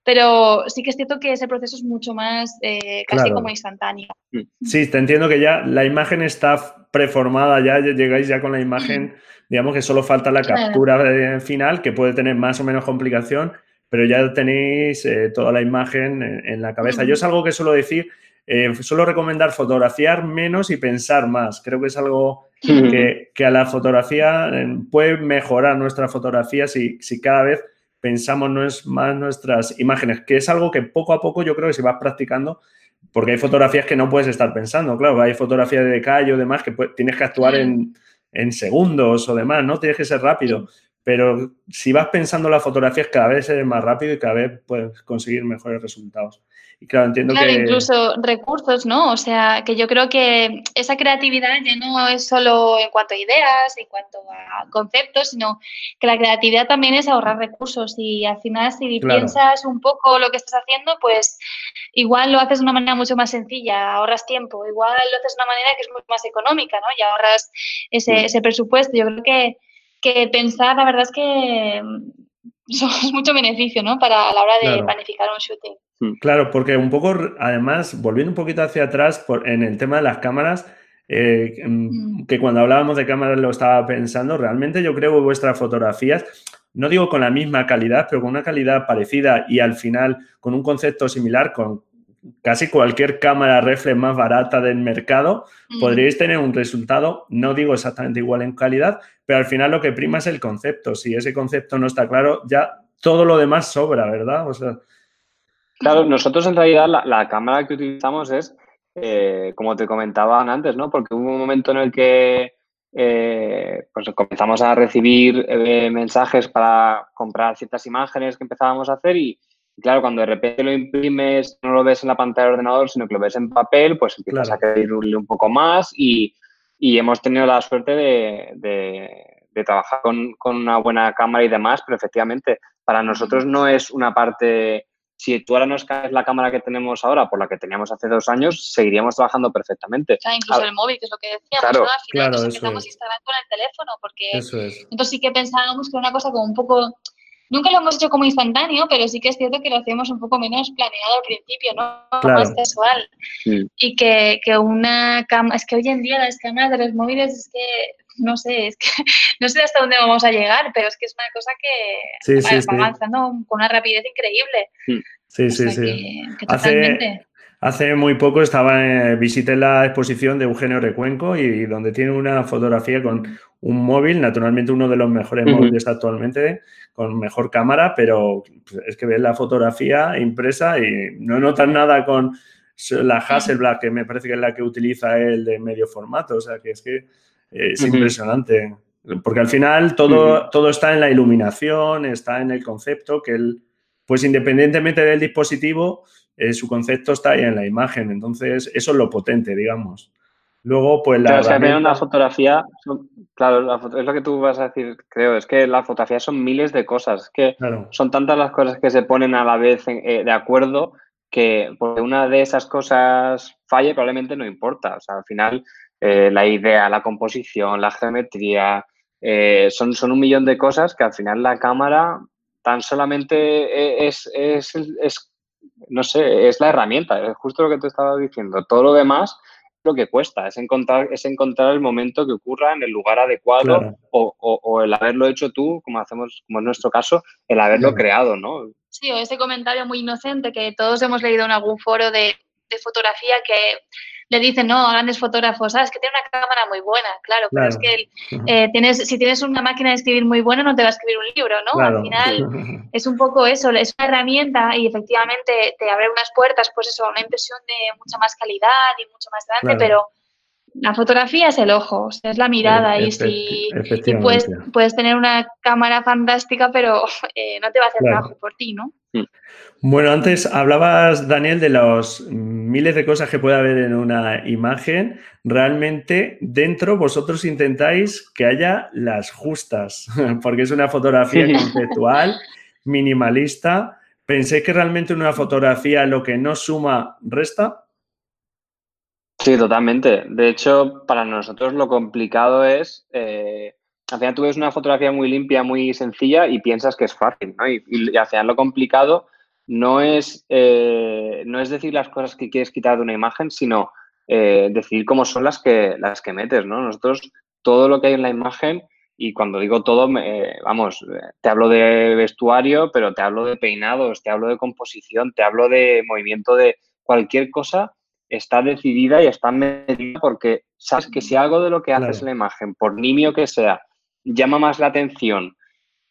pero sí que es cierto que ese proceso es mucho más eh, casi como instantáneo. Mm. Sí, te entiendo que ya la imagen está preformada, ya llegáis ya con la imagen, digamos que solo falta la captura final, que puede tener más o menos complicación, pero ya tenéis eh, toda la imagen en, la cabeza. Yo es algo que suelo decir, eh, suelo recomendar fotografiar menos y pensar más. Creo que es algo que, a la fotografía eh, puede mejorar nuestra fotografía si, si cada vez pensamos más nuestras imágenes, que es algo que poco a poco yo creo que si vas practicando, porque hay fotografías que no puedes estar pensando, claro, hay fotografías de callo o demás que tienes que actuar en, en, segundos o demás, ¿no? Tienes que ser rápido, pero si vas pensando las fotografías cada vez es más rápido y cada vez puedes conseguir mejores resultados claro, entiendo claro, incluso recursos, ¿no? O sea, que yo creo que esa creatividad ya no es solo en cuanto a ideas, en cuanto a conceptos, sino que la creatividad también es ahorrar recursos y al final si piensas un poco lo que estás haciendo, pues igual lo haces de una manera mucho más sencilla, ahorras tiempo, igual lo haces de una manera que es mucho más económica, ¿no? Y ahorras ese, ese presupuesto. Yo creo que, que pensar, la verdad es que es mucho beneficio, ¿no? Para a la hora de planificar un shooting. Mm, claro, porque un poco, además, volviendo un poquito hacia atrás en el tema de las cámaras, eh, mm, mm. que cuando hablábamos de cámaras lo estaba pensando, realmente yo creo que vuestras fotografías, no digo con la misma calidad, pero con una calidad parecida y al final con un concepto similar, con casi cualquier cámara reflex más barata del mercado, podríais tener un resultado, no digo exactamente igual en calidad, pero al final lo que prima es el concepto. Si ese concepto no está claro, ya todo lo demás sobra, ¿verdad? O sea, Claro, nosotros en realidad la, cámara que utilizamos es, eh, como te comentaban antes, ¿no? Porque hubo un momento en el que eh, pues comenzamos a recibir eh, mensajes para comprar ciertas imágenes que empezábamos a hacer y, claro, cuando de repente lo imprimes, no lo ves en la pantalla del ordenador, sino que lo ves en papel, pues empiezas a querer un poco más y, hemos tenido la suerte de, trabajar con, con, una buena cámara y demás, pero efectivamente para nosotros no es una parte si tú ahora nos caes la cámara que tenemos ahora por la que teníamos hace dos años, seguiríamos trabajando perfectamente. O incluso el móvil, que es lo que decíamos, claro, ¿no? Al final nos empezamos a instalar con el teléfono, porque entonces sí que pensábamos que era una cosa como un poco... Nunca lo hemos hecho como instantáneo, pero sí que es cierto que lo hacemos un poco menos planeado al principio, ¿no? Más casual. Y que, que una cámara... Es que hoy en día las cámaras de los móviles es que no sé, es que no sé hasta dónde vamos a llegar, pero es que es una cosa que va, avanzando con una rapidez increíble. Sí, sí, sí. hace, hace, muy poco estaba, eh, visité la exposición de Eugenio Recuenco y, donde tiene una fotografía con un móvil, naturalmente uno de los mejores móviles actualmente, con mejor cámara, pero es que ves la fotografía impresa y no notas nada con la Hasselblad, que me parece que es la que utiliza él de medio formato, o sea que es que es impresionante. Porque al final todo, todo está en la iluminación, está en el concepto, que él, pues independientemente del dispositivo, eh, su concepto está ahí en la imagen. Entonces, eso es lo potente, digamos. Luego, pues la. Claro, una fotografía, claro, es lo que tú vas a decir, creo, es que la fotografía son miles de cosas, que son tantas las cosas que se ponen a la vez eh, de acuerdo que porque una de esas cosas falle probablemente no importa. O sea, al final eh, la idea, la composición, la geometría, eh, son, son un millón de cosas que al final la cámara tan solamente es, es, es, no sé, es la herramienta, es justo lo que te estaba diciendo. Todo lo demás lo que cuesta, es encontrar, es encontrar el momento que ocurra en el lugar adecuado o, o, el haberlo hecho tú, como hacemos, como en nuestro caso, el haberlo creado, ¿no? Sí, o ese comentario muy inocente que todos hemos leído en algún foro de, de fotografía que le dicen, no, grandes fotógrafos, sabes ah, que tiene una cámara muy buena, claro, pero es que eh, tienes, si tienes una máquina de escribir muy buena, no te va a escribir un libro, ¿no? Al final es un poco eso, es una herramienta y efectivamente te abre unas puertas, pues eso, una impresión de mucha más calidad y mucho más grande, pero la fotografía es el ojo, es la mirada y si puedes, puedes, tener una cámara fantástica, pero eh, no te va a hacer trabajo por ti, ¿no? Mm. Bueno, antes hablabas, Daniel, de los miles de cosas que puede haber en una imagen. Realmente dentro vosotros intentáis que haya las justas, porque es una fotografía conceptual, minimalista. ¿Pensáis que realmente en una fotografía lo que no suma resta? Sí, totalmente. De hecho, para nosotros lo complicado es, eh, al final tú ves una fotografía muy limpia, muy sencilla y piensas que es fácil, ¿no? Y, y al final lo complicado no es, eh, no es decir las cosas que quieres quitar de una imagen, sino eh, decir cómo son las que, las que metes, ¿no? Nosotros, todo lo que hay en la imagen, y cuando digo todo, vamos, te hablo de vestuario, pero te hablo de peinados, te hablo de composición, te hablo de movimiento de cualquier cosa, está decidida y está medida porque sabes que si algo de lo que haces en la imagen, por nimio que sea, llama más la atención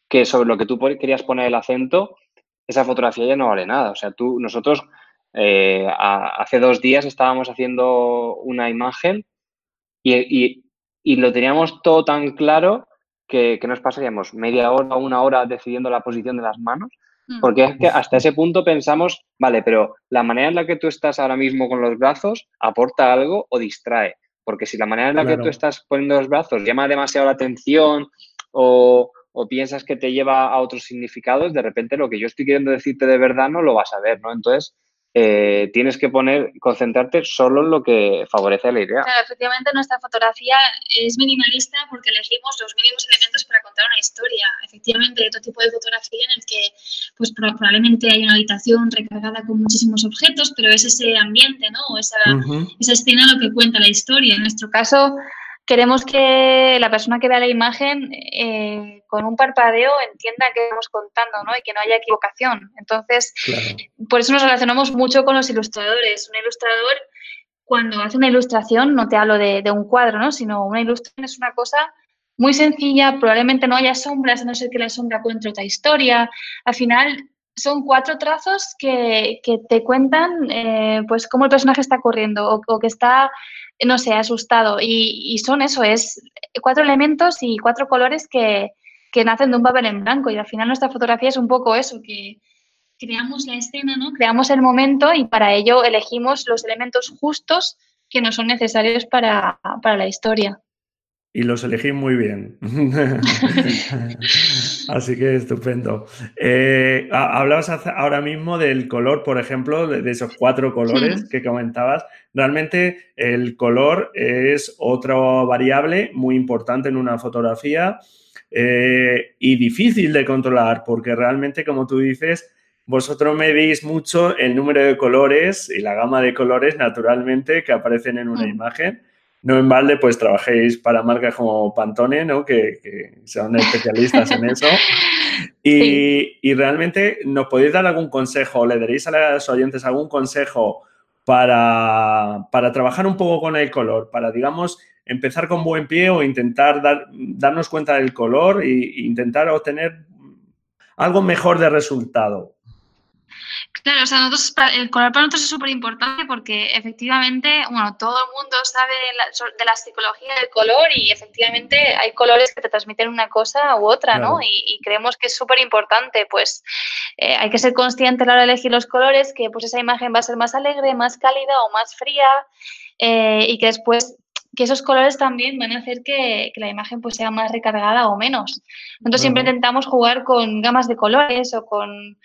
que sobre lo que tú querías poner el acento, esa fotografía ya no vale nada. O sea, tú, nosotros eh, hace dos días estábamos haciendo una imagen y, lo teníamos todo tan claro que, que, nos pasaríamos media hora o una hora decidiendo la posición de las manos Mm. Porque es que hasta ese punto pensamos, vale, pero la manera en la que tú estás ahora mismo con los brazos aporta algo o distrae. Porque si la manera en la que tú estás poniendo los brazos llama demasiado la atención o, o, piensas que te lleva a otros significados, de repente lo que yo estoy queriendo decirte de verdad no lo vas a ver, ¿no? Entonces, eh, tienes que poner, concentrarte solo en lo que favorece la idea. Claro, efectivamente nuestra fotografía es minimalista porque elegimos los mínimos elementos para contar una historia. Efectivamente, hay otro tipo de fotografía en el que pues probablemente hay una habitación recargada con muchísimos objetos, pero es ese ambiente, ¿no? Esa, esa escena lo que cuenta la historia. En nuestro caso, queremos que la persona que vea la imagen eh, con un parpadeo entienda qué estamos contando ¿no? y que no haya equivocación. Entonces, por eso nos relacionamos mucho con los ilustradores. Un ilustrador, cuando hace una ilustración, no te hablo de, un cuadro, ¿no? sino una ilustración es una cosa muy sencilla, probablemente no haya sombras, a no ser que la sombra cuente otra historia. Al final, son cuatro trazos que, te cuentan eh, pues cómo el personaje está corriendo o que está no sé, asustado. Y, son eso, es cuatro elementos y cuatro colores que, que, nacen de un papel en blanco. Y al final nuestra fotografía es un poco eso, que creamos la escena, ¿no? Creamos el momento y para ello elegimos los elementos justos que nos son necesarios para, para la historia y los elegí muy bien. Así que estupendo. Eh, hablabas ahora mismo del color, por ejemplo, de, esos cuatro colores que comentabas. Realmente el color es otra variable muy importante en una fotografía eh, y difícil de controlar porque realmente, como tú dices, vosotros medís mucho el número de colores y la gama de colores naturalmente que aparecen en una mm. imagen no en balde, pues trabajéis para marcas como Pantone, ¿no? Que, son especialistas en eso. Y, realmente, ¿nos podéis dar algún consejo? ¿Le daréis a los oyentes algún consejo para, trabajar un poco con el color? Para, digamos, empezar con buen pie o intentar dar, darnos cuenta del color e intentar obtener algo mejor de resultado. Claro, o sea, nosotros, el color para nosotros es súper importante porque efectivamente, bueno, todo el mundo sabe de la psicología del color y efectivamente hay colores que te transmiten una cosa u otra, ¿no? Y, creemos que es súper importante, pues eh, hay que ser consciente a la hora de elegir los colores, que pues esa imagen va a ser más alegre, más cálida o más fría eh, y que después que esos colores también van a hacer que, la imagen pues sea más recargada o menos. Nosotros siempre intentamos jugar con gamas de colores o con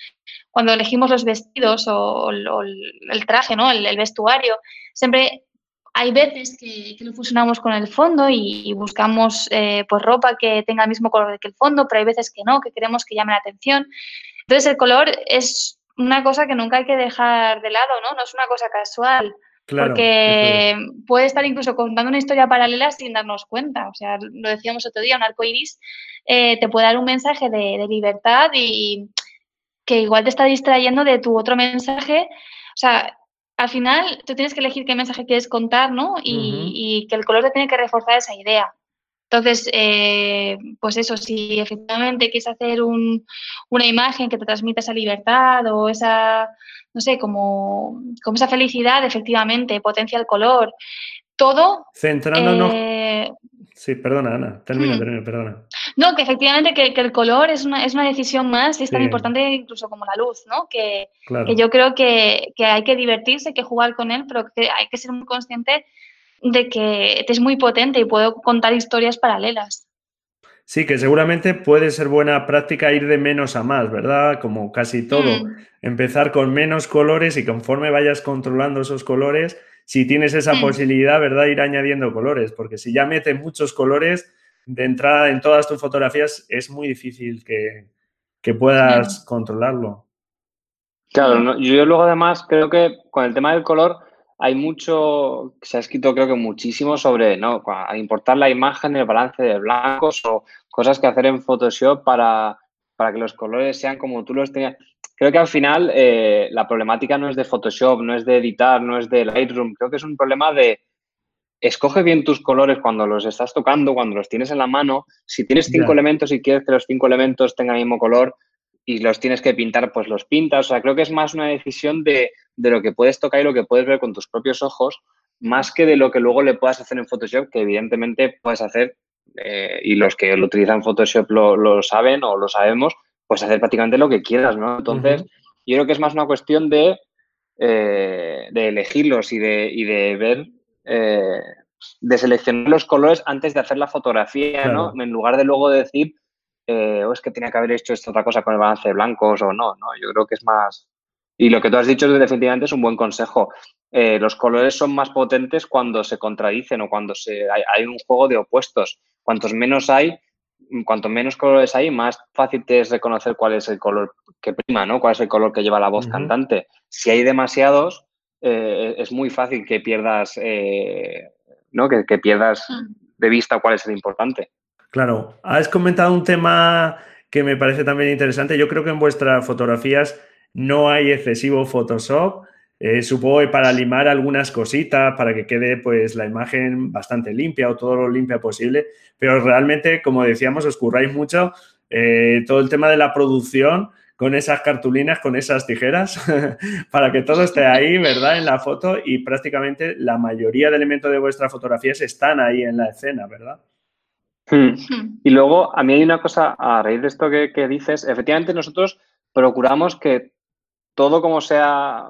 cuando elegimos los vestidos o, el traje, ¿no? El, vestuario. Siempre hay veces que, lo fusionamos con el fondo y, buscamos eh, pues ropa que tenga el mismo color que el fondo, pero hay veces que no, que queremos que llame la atención. Entonces el color es una cosa que nunca hay que dejar de lado, ¿no? No es una cosa casual. porque puede estar incluso contando una historia paralela sin darnos cuenta. O sea, lo decíamos otro día, un arco iris eh, te puede dar un mensaje de, libertad y que igual te está distrayendo de tu otro mensaje. O sea, al final tú tienes que elegir qué mensaje quieres contar, ¿no? Y, y que el color te tiene que reforzar esa idea. Entonces, eh, pues eso, si efectivamente quieres hacer una imagen que te transmita esa libertad o esa, no sé, como, como esa felicidad, efectivamente, potencia el color, todo... Centrándonos... Eh, sí, perdona, Ana, termina, hmm. termina, perdona. No, que efectivamente que, el color es una, es una decisión más y es tan importante incluso como la luz, ¿no? Que, que yo creo que, que, hay que divertirse, hay que jugar con él, pero que hay que ser muy consciente de que es muy potente y puedo contar historias paralelas. Sí, que seguramente puede ser buena práctica ir de menos a más, ¿verdad? Como casi todo. Mm. Empezar con menos colores y conforme vayas controlando esos colores, si tienes esa posibilidad, ¿verdad? Ir añadiendo colores, porque si ya metes muchos colores de entrada en todas tus fotografías, es muy difícil que, puedas controlarlo. Claro, yo luego además creo que con el tema del color hay mucho, se ha escrito creo que muchísimo sobre, ¿no? importar la imagen, el balance de blancos o cosas que hacer en Photoshop para, para que los colores sean como tú los tenías. Creo que al final eh, la problemática no es de Photoshop, no es de editar, no es de Lightroom, creo que es un problema de escoge bien tus colores cuando los estás tocando, cuando los tienes en la mano. Si tienes cinco elementos y quieres que los cinco elementos tengan el mismo color, y los tienes que pintar, pues los pintas. O sea, creo que es más una decisión de, lo que puedes tocar y lo que puedes ver con tus propios ojos, más que de lo que luego le puedas hacer en Photoshop, que evidentemente puedes hacer, eh, y los que lo utilizan Photoshop lo, saben o lo sabemos, pues hacer prácticamente lo que quieras, ¿no? Entonces, yo creo que es más una cuestión de, eh, de elegirlos y de, y de ver, eh, de seleccionar los colores antes de hacer la fotografía, ¿no? En lugar de luego decir, eh, o es que tenía que haber hecho esta otra cosa con el balance de blancos o no, ¿no? Yo creo que es más... Y lo que tú has dicho definitivamente es un buen consejo. Eh, los colores son más potentes cuando se contradicen o cuando se, hay, un juego de opuestos. Cuantos menos hay, cuanto menos colores hay, más fácil te es reconocer cuál es el color que prima, ¿no? Cuál es el color que lleva la voz cantante. Si hay demasiados, eh, es muy fácil que pierdas, ¿no? Que, que pierdas mm. de vista cuál es el importante. Claro, has comentado un tema que me parece también interesante. Yo creo que en vuestras fotografías no hay excesivo Photoshop. Eh, supongo que para limar algunas cositas, para que quede pues la imagen bastante limpia o todo lo limpia posible, pero realmente, como decíamos, os curráis mucho eh, todo el tema de la producción con esas cartulinas, con esas tijeras, para que todo esté ahí, ¿verdad? En la foto y prácticamente la mayoría de elementos de vuestras fotografías están ahí en la escena, ¿verdad? Hmm. Hmm. Y luego, a mí hay una cosa, a raíz de esto que, dices, efectivamente nosotros procuramos que todo como sea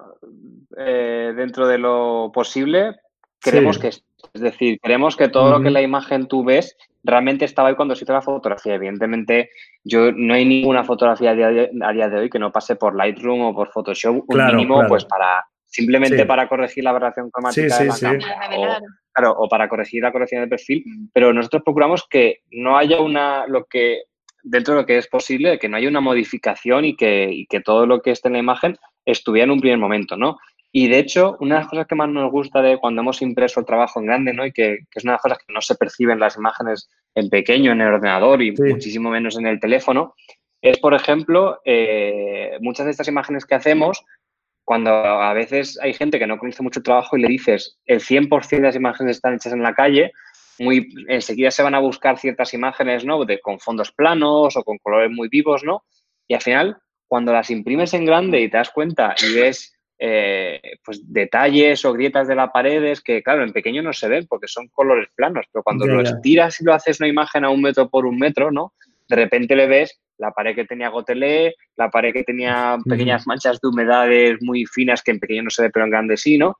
eh, dentro de lo posible, queremos que es. Es decir, queremos que todo lo que la imagen tú ves realmente estaba ahí cuando se hizo la fotografía. Evidentemente, yo no hay ninguna fotografía a día de, hoy que no pase por Lightroom o por Photoshop, un mínimo, pues para simplemente para corregir la aberración cromática de la cámara Claro, o para corregir la corrección de perfil, pero nosotros procuramos que no haya una, lo que, dentro de lo que es posible, que no haya una modificación y que, que todo lo que esté en la imagen estuviera en un primer momento, ¿no? Y de hecho, una de las cosas que más nos gusta de cuando hemos impreso el trabajo en grande, ¿no? Y que, es una de las cosas que no se perciben las imágenes en pequeño, en el ordenador y muchísimo menos en el teléfono, es, por ejemplo, eh, muchas de estas imágenes que hacemos cuando a veces hay gente que no conoce mucho el trabajo y le dices el 100% de las imágenes están hechas en la calle, muy enseguida se van a buscar ciertas imágenes, ¿no? De, con fondos planos o con colores muy vivos, ¿no? Y al final, cuando las imprimes en grande y te das cuenta y ves eh, pues detalles o grietas de las paredes que, claro, en pequeño no se ven porque son colores planos, pero cuando lo estiras y lo haces una imagen a un metro por un metro, ¿no? De repente le ves la pared que tenía gotelé, la pared que tenía pequeñas manchas de humedades muy finas que en pequeño no se ve, pero en grande sí, ¿no?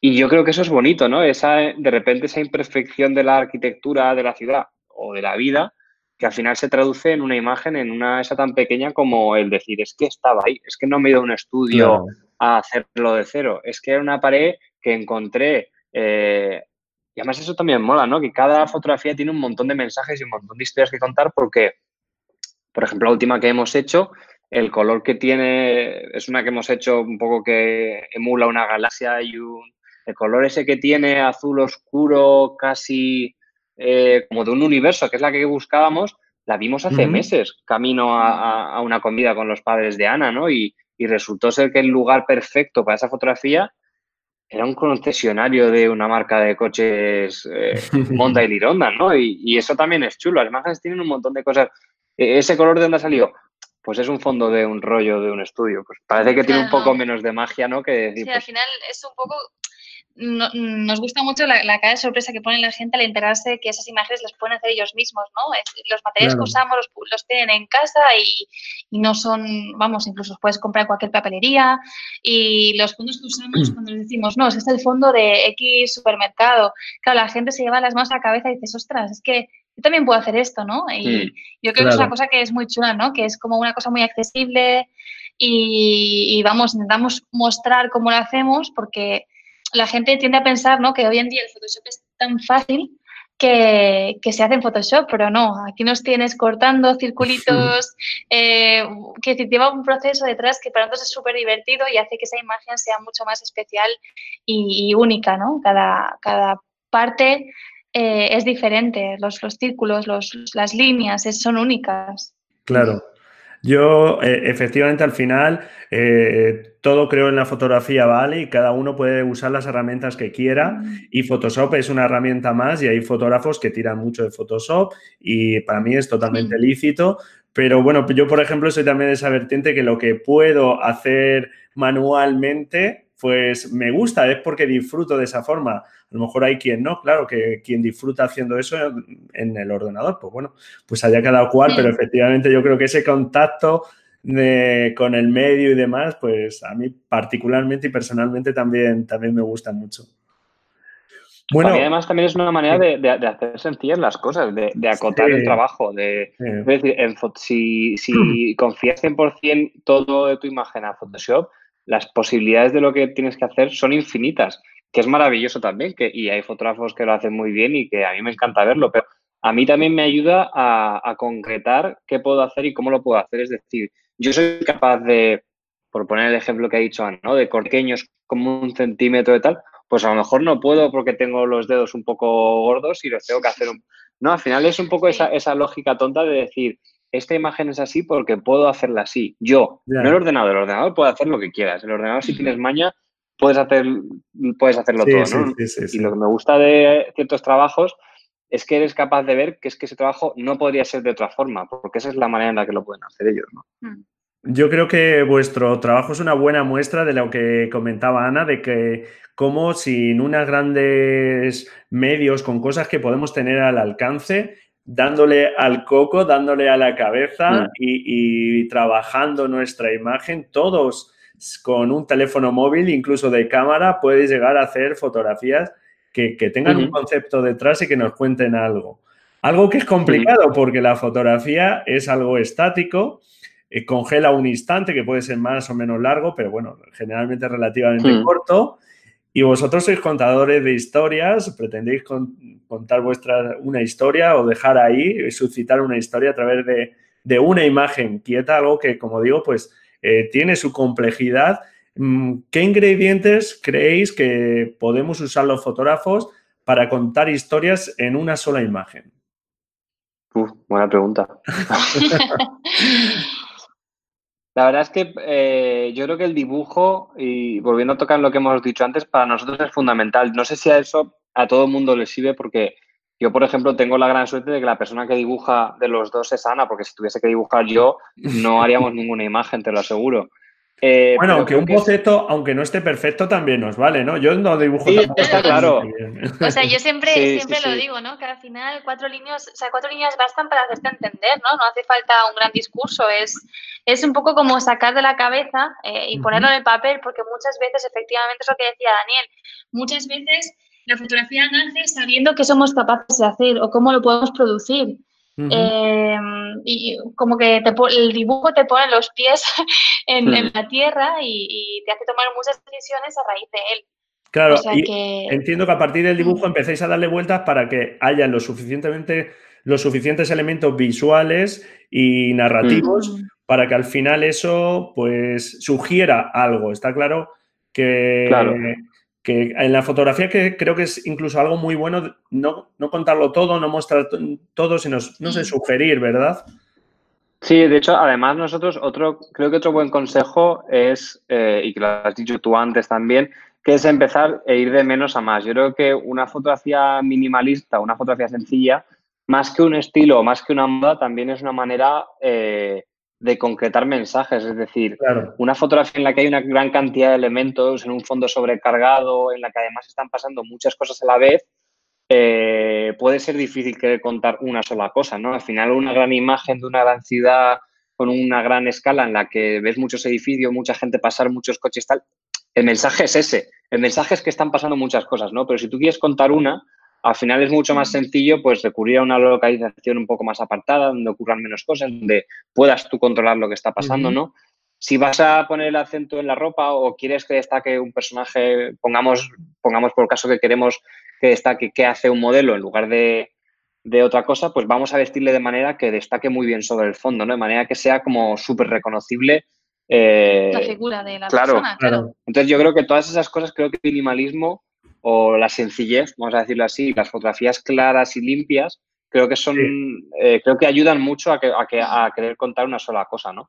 y yo creo que eso es bonito, ¿no? Esa, de repente esa imperfección de la arquitectura de la ciudad o de la vida, que al final se traduce en una imagen, en una esa tan pequeña como el decir, es que estaba ahí, es que no me he ido a un estudio a hacerlo de cero, es que era una pared que encontré. Eh, y además eso también mola, ¿no? Que cada fotografía tiene un montón de mensajes y un montón de historias que contar porque, por ejemplo, la última que hemos hecho, el color que tiene es una que hemos hecho un poco que emula una galaxia y un, el color ese que tiene azul oscuro, casi eh, como de un universo, que es la que buscábamos, la vimos hace meses, camino a, una comida con los padres de Ana, ¿no? Y, resultó ser que el lugar perfecto para esa fotografía era un concesionario de una marca de coches eh, Honda y Lironda, ¿no? Y, eso también es chulo. Las imágenes tienen un montón de cosas. E, ¿Ese color de dónde ha salido? Pues es un fondo de un rollo de un estudio. Pues parece que tiene un poco menos de magia, ¿no? Que decir, sí, al pues final es un poco nos gusta mucho la, cara de sorpresa que pone la gente al enterarse que esas imágenes las pueden hacer ellos mismos, ¿no? Los materiales que usamos los, tienen en casa y, no son, vamos, incluso los puedes comprar en cualquier papelería y los fondos que usamos cuando les decimos, no, es este el fondo de X supermercado. Claro, la gente se lleva las manos a la cabeza y dices, ostras, es que yo también puedo hacer esto, ¿no? Y yo creo que es una cosa que es muy chula, ¿no? Que es como una cosa muy accesible y, y vamos, intentamos mostrar cómo lo hacemos porque la gente tiende a pensar ¿no? que hoy en día el Photoshop es tan fácil que, se hace en Photoshop, pero no, aquí nos tienes cortando circulitos, eh, que lleva un proceso detrás que para nosotros es súper divertido y hace que esa imagen sea mucho más especial y, única, ¿no? Cada, cada parte eh, es diferente, los, los círculos, los, las líneas son únicas. Claro. Yo, eh, efectivamente, al final, eh, todo creo en la fotografía vale y cada uno puede usar las herramientas que quiera mm. y Photoshop es una herramienta más y hay fotógrafos que tiran mucho de Photoshop y para mí es totalmente lícito. Pero bueno, yo, por ejemplo, soy también de esa vertiente que lo que puedo hacer manualmente pues me gusta, es porque disfruto de esa forma. A lo mejor hay quien no, claro, que quien disfruta haciendo eso en el ordenador, pues bueno, pues haya cada cual, pero efectivamente yo creo que ese contacto con el medio y demás, pues a mí particularmente y personalmente también, también me gusta mucho. Bueno, además también es una manera de, hacer sencillas las cosas, de, acotar el trabajo. De, Es decir, si, si confías 100% todo de tu imagen a Photoshop, las posibilidades de lo que tienes que hacer son infinitas, que es maravilloso también, que, y hay fotógrafos que lo hacen muy bien y que a mí me encanta verlo, pero a mí también me ayuda a, concretar qué puedo hacer y cómo lo puedo hacer. Es decir, yo soy capaz de, por poner el ejemplo que ha dicho Ana, ¿no? de corteños como un centímetro de tal, pues a lo mejor no puedo porque tengo los dedos un poco gordos y los tengo que hacer un... No, al final es un poco esa, esa lógica tonta de decir, esta imagen es así porque puedo hacerla así. Yo, no el ordenador, el ordenador puede hacer lo que quieras. El ordenador, si tienes maña, puedes, hacer, puedes hacerlo todo, ¿no? y lo que me gusta de ciertos trabajos es que eres capaz de ver que es que ese trabajo no podría ser de otra forma, porque esa es la manera en la que lo pueden hacer ellos, ¿no? Mm. Yo creo que vuestro trabajo es una buena muestra de lo que comentaba Ana, de que como sin unos grandes medios, con cosas que podemos tener al alcance, dándole al coco, dándole a la cabeza mm. y, trabajando nuestra imagen, todos con un teléfono móvil, incluso de cámara, puedes llegar a hacer fotografías que, tengan un concepto detrás y que nos cuenten algo. Algo que es complicado porque la fotografía es algo estático, eh, congela un instante que puede ser más o menos largo, pero bueno, generalmente relativamente mm. corto y vosotros sois contadores de historias, pretendéis contar vuestra, una historia o dejar ahí, suscitar una historia a través de, una imagen quieta, algo que, como digo, pues eh, tiene su complejidad. Mm, ¿Qué ingredientes creéis que podemos usar los fotógrafos para contar historias en una sola imagen? buena pregunta. La verdad es que eh, yo creo que el dibujo, y volviendo a tocar lo que hemos dicho antes, para nosotros es fundamental. No sé si a eso a todo el mundo le sirve porque yo, por ejemplo, tengo la gran suerte de que la persona que dibuja de los dos es Ana, porque si tuviese que dibujar yo, no haríamos ninguna imagen, te lo aseguro. Eh, bueno, aunque un boceto, aunque no esté perfecto, también nos vale, ¿no? Yo no dibujo sí, está claro. O sea, yo siempre, siempre lo digo, ¿no? Que al final cuatro líneas, o sea, cuatro líneas bastan para hacerte entender, ¿no? No hace falta un gran discurso, es, es un poco como sacar de la cabeza eh, y ponerlo en el papel, porque muchas veces, efectivamente, es lo que decía Daniel, muchas veces la fotografía nace sabiendo qué somos capaces de hacer o cómo lo podemos producir. Eh, y como que el dibujo te pone los pies en, la tierra y, te hace tomar muchas decisiones a raíz de él. Claro, entiendo que a partir del dibujo empecéis a darle vueltas para que haya lo suficientemente, los suficientes elementos visuales y narrativos para que al final eso pues sugiera algo. Está claro que, que en la fotografía que creo que es incluso algo muy bueno no, contarlo todo, no mostrar todo, sino, no sé, sugerir, ¿verdad? Sí, de hecho, además nosotros, otro, creo que otro buen consejo es, eh, y que lo has dicho tú antes también, que es empezar e ir de menos a más. Yo creo que una fotografía minimalista, una fotografía sencilla, más que un estilo, más que una moda, también es una manera eh, de concretar mensajes, es decir, una fotografía en la que hay una gran cantidad de elementos, en un fondo sobrecargado, en la que además están pasando muchas cosas a la vez, eh, puede ser difícil querer contar una sola cosa, ¿no? Al final una gran imagen de una gran ciudad con una gran escala en la que ves muchos edificios, mucha gente pasar, muchos coches, tal, el mensaje es ese, el mensaje es que están pasando muchas cosas, ¿no? Pero si tú quieres contar una, al final es mucho más sencillo pues recurrir a una localización un poco más apartada, donde ocurran menos cosas, donde puedas tú controlar lo que está pasando, ¿no? Si vas a poner el acento en la ropa o quieres que destaque un personaje, pongamos, pongamos por caso que queremos que destaque qué hace un modelo en lugar de, otra cosa, pues vamos a vestirle de manera que destaque muy bien sobre el fondo, ¿no? De manera que sea como súper reconocible. Eh, la figura de la persona, claro. Entonces yo creo que todas esas cosas, creo que el minimalismo o la sencillez, vamos a decirlo así, las fotografías claras y limpias, creo que son, eh, creo que ayudan mucho a, que, a, querer contar una sola cosa, ¿no?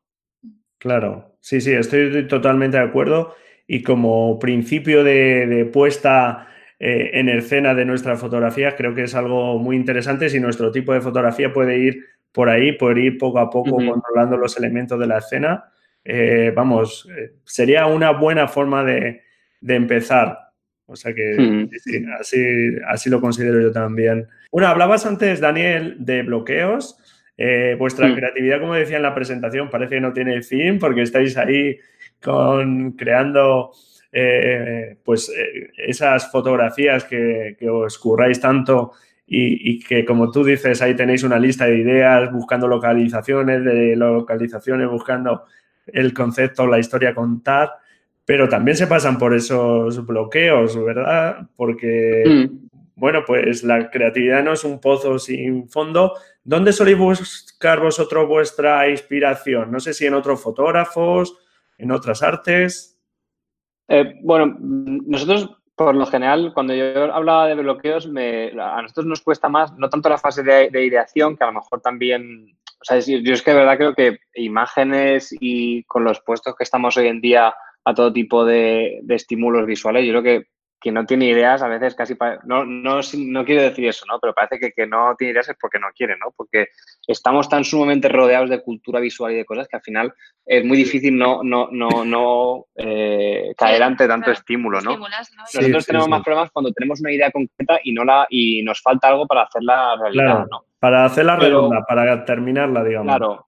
Claro, sí, sí, estoy totalmente de acuerdo. Y como principio de, puesta eh, en escena de nuestras fotografías, creo que es algo muy interesante. Si nuestro tipo de fotografía puede ir por ahí, puede ir poco a poco controlando los elementos de la escena, eh, vamos, sería una buena forma de, de empezar. O sea que sí, así, así lo considero yo también. Bueno, hablabas antes, Daniel, de bloqueos. Eh, vuestra creatividad, como decía en la presentación, parece que no tiene fin porque estáis ahí con, creando eh, pues, eh, esas fotografías que, os curráis tanto y, y, que, como tú dices, ahí tenéis una lista de ideas buscando localizaciones, de localizaciones, buscando el concepto, la historia a contar pero también se pasan por esos bloqueos, ¿verdad? Porque, mm. bueno, pues la creatividad no es un pozo sin fondo. ¿Dónde soléis buscar vosotros vuestra inspiración? No sé si en otros fotógrafos, en otras artes. Eh, bueno, nosotros por lo general, cuando yo hablaba de bloqueos, a nosotros nos cuesta más, no tanto la fase de, ideación, que a lo mejor también, o sea, yo es que de verdad creo que imágenes y con los puestos que estamos hoy en día a todo tipo de, estímulos visuales. Yo creo que quien no tiene ideas a veces casi, no, no, no quiero decir eso, ¿no? Pero parece que, que no tiene ideas es porque no quiere, ¿no? Porque estamos tan sumamente rodeados de cultura visual y de cosas que al final es muy difícil no, no, no, no eh, caer ante tanto estímulo, ¿no? Nosotros tenemos más problemas cuando tenemos una idea concreta y no la y nos falta algo para hacerla realidad, ¿no? Para hacerla redonda, para terminarla, digamos. Claro,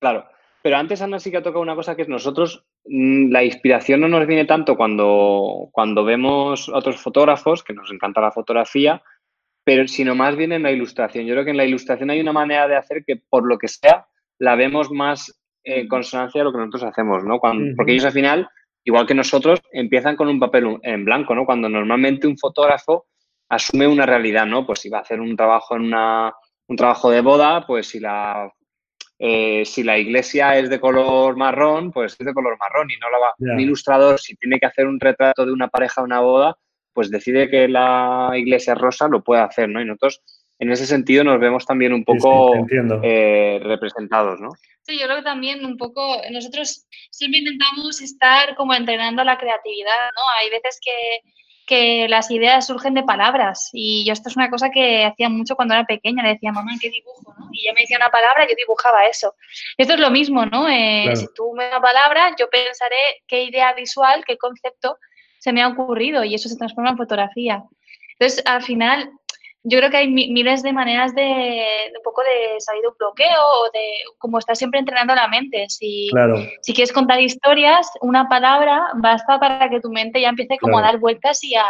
claro. Pero antes Ana sí que ha tocado una cosa que es nosotros, mm, la inspiración no nos viene tanto cuando, cuando vemos a otros fotógrafos, que nos encanta la fotografía, pero sino más bien en la ilustración. Yo creo que en la ilustración hay una manera de hacer que, por lo que sea, la vemos más en consonancia de lo que nosotros hacemos, ¿no? Porque ellos al final, igual que nosotros, empiezan con un papel en blanco, ¿no? Cuando normalmente un fotógrafo asume una realidad, ¿no? Pues si va a hacer un trabajo en una, un trabajo de boda, pues si la eh, si la iglesia es de color marrón, pues es de color marrón y no la va. Un ilustrador, si tiene que hacer un retrato de una pareja de una boda, pues decide que la iglesia es rosa, lo puede hacer, ¿no? Y nosotros, en ese sentido, nos vemos también un poco eh, representados, ¿no? Sí, yo creo que también un poco, nosotros siempre intentamos estar como entrenando la creatividad, ¿no? Hay veces que que las ideas surgen de palabras. Y yo esto es una cosa que hacía mucho cuando era pequeña. Le decía, mamá, ¿qué dibujo? ¿no? Y ella me decía una palabra, yo dibujaba eso. esto es lo mismo, ¿no? Eh, si tú me das una palabra, yo pensaré qué idea visual, qué concepto se me ha ocurrido y eso se transforma en fotografía. Entonces, al final, yo creo que hay miles de maneras de, un poco de salir de un bloqueo o de como estar siempre entrenando la mente. Si, si quieres contar historias, una palabra basta para que tu mente ya empiece como a dar vueltas y a,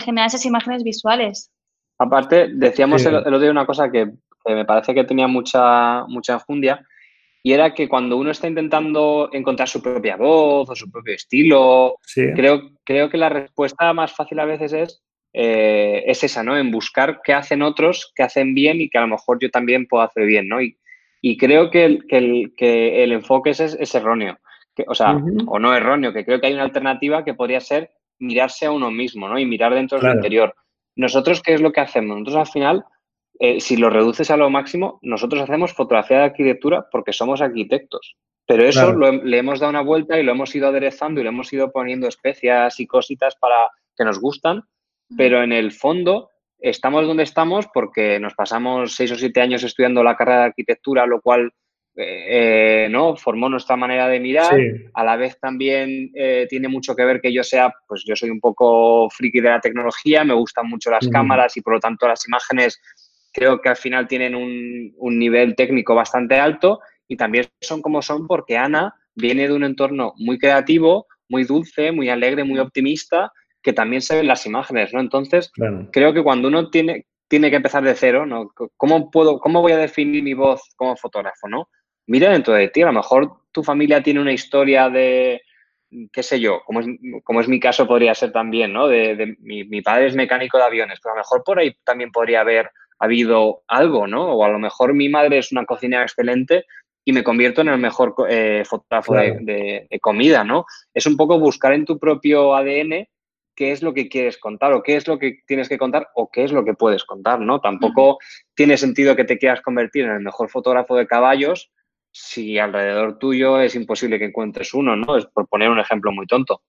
generar esas imágenes visuales. Aparte, decíamos el, otro día una cosa que, me parece que tenía mucha, mucha enjundia y era que cuando uno está intentando encontrar su propia voz o su propio estilo, creo, creo que la respuesta más fácil a veces es eh, es esa, ¿no? En buscar qué hacen otros, qué hacen bien y que a lo mejor yo también puedo hacer bien, ¿no? Y, creo que el, que el, enfoque es, erróneo, o sea, o no erróneo, que creo que hay una alternativa que podría ser mirarse a uno mismo, ¿no? Y mirar dentro del interior. Nosotros, ¿qué es lo que hacemos? Nosotros al final, eh, si lo reduces a lo máximo, nosotros hacemos fotografía de arquitectura porque somos arquitectos. Pero eso le hemos dado una vuelta y lo hemos ido aderezando y le hemos ido poniendo especias y cositas para que nos gustan pero en el fondo estamos donde estamos porque nos pasamos seis o siete años estudiando la carrera de arquitectura, lo cual eh, ¿no? formó nuestra manera de mirar. A la vez también eh, tiene mucho que ver que yo sea, pues yo soy un poco friki de la tecnología, me gustan mucho las cámaras y por lo tanto las imágenes creo que al final tienen un, un nivel técnico bastante alto y también son como son porque Ana viene de un entorno muy creativo, muy dulce, muy alegre, muy optimista que también se ven las imágenes, ¿no? Entonces, creo que cuando uno tiene, tiene que empezar de cero, ¿no? ¿Cómo, puedo, ¿Cómo voy a definir mi voz como fotógrafo, no? Mira dentro de ti, a lo mejor tu familia tiene una historia de, qué sé yo, como es, como es mi caso podría ser también, ¿no? De, mi, padre es mecánico de aviones, pero a lo mejor por ahí también podría haber habido algo, ¿no? O a lo mejor mi madre es una cocinera excelente y me convierto en el mejor eh, fotógrafo de, de, comida, ¿no? Es un poco buscar en tu propio ADN qué es lo que quieres contar o qué es lo que tienes que contar o qué es lo que puedes contar, ¿no? Tampoco tiene sentido que te quieras convertir en el mejor fotógrafo de caballos si alrededor tuyo es imposible que encuentres uno, ¿no? Es por poner un ejemplo muy tonto.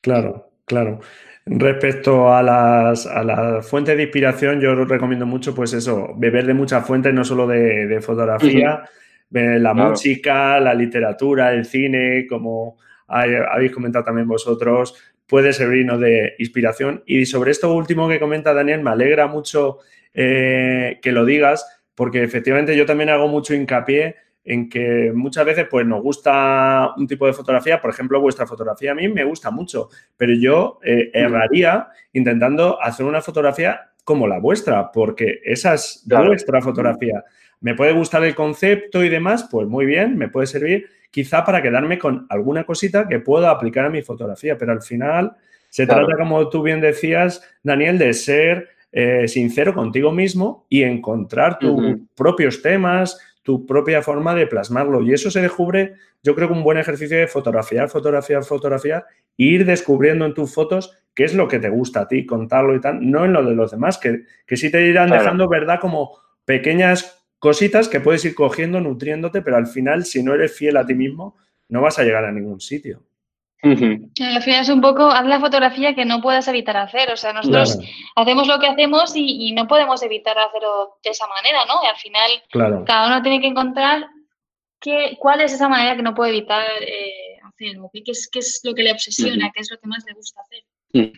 Claro, claro. Respecto a las, a fuentes de inspiración, yo recomiendo mucho, pues eso, beber de muchas fuentes, no solo de, fotografía, la música, la literatura, el cine, como habéis comentado también vosotros, puede servirnos de inspiración. Y sobre esto último que comenta Daniel, me alegra mucho eh, que lo digas, porque efectivamente yo también hago mucho hincapié en que muchas veces pues nos gusta un tipo de fotografía, por ejemplo, vuestra fotografía a mí me gusta mucho, pero yo eh, erraría intentando hacer una fotografía como la vuestra, porque esa es vuestra fotografía. Me puede gustar el concepto y demás, pues muy bien, me puede servir, quizá para quedarme con alguna cosita que pueda aplicar a mi fotografía, pero al final se trata, como tú bien decías, Daniel, de ser eh, sincero contigo mismo y encontrar tus propios temas, tu propia forma de plasmarlo. Y eso se descubre, yo creo que un buen ejercicio de fotografiar, fotografiar, fotografiar, e ir descubriendo en tus fotos qué es lo que te gusta a ti, contarlo y tal, no en lo de los demás, que, que sí te irán dejando, ¿verdad? Como pequeñas cositas que puedes ir cogiendo, nutriéndote, pero al final, si no eres fiel a ti mismo, no vas a llegar a ningún sitio. Al final es un poco, haz la fotografía que no puedas evitar hacer. O sea, nosotros hacemos lo que hacemos y, no podemos evitar hacerlo de esa manera, ¿no? Y al final, cada uno tiene que encontrar qué, cuál es esa manera que no puede evitar eh, hacer, qué es, qué es lo que le obsesiona, qué es lo que más le gusta hacer.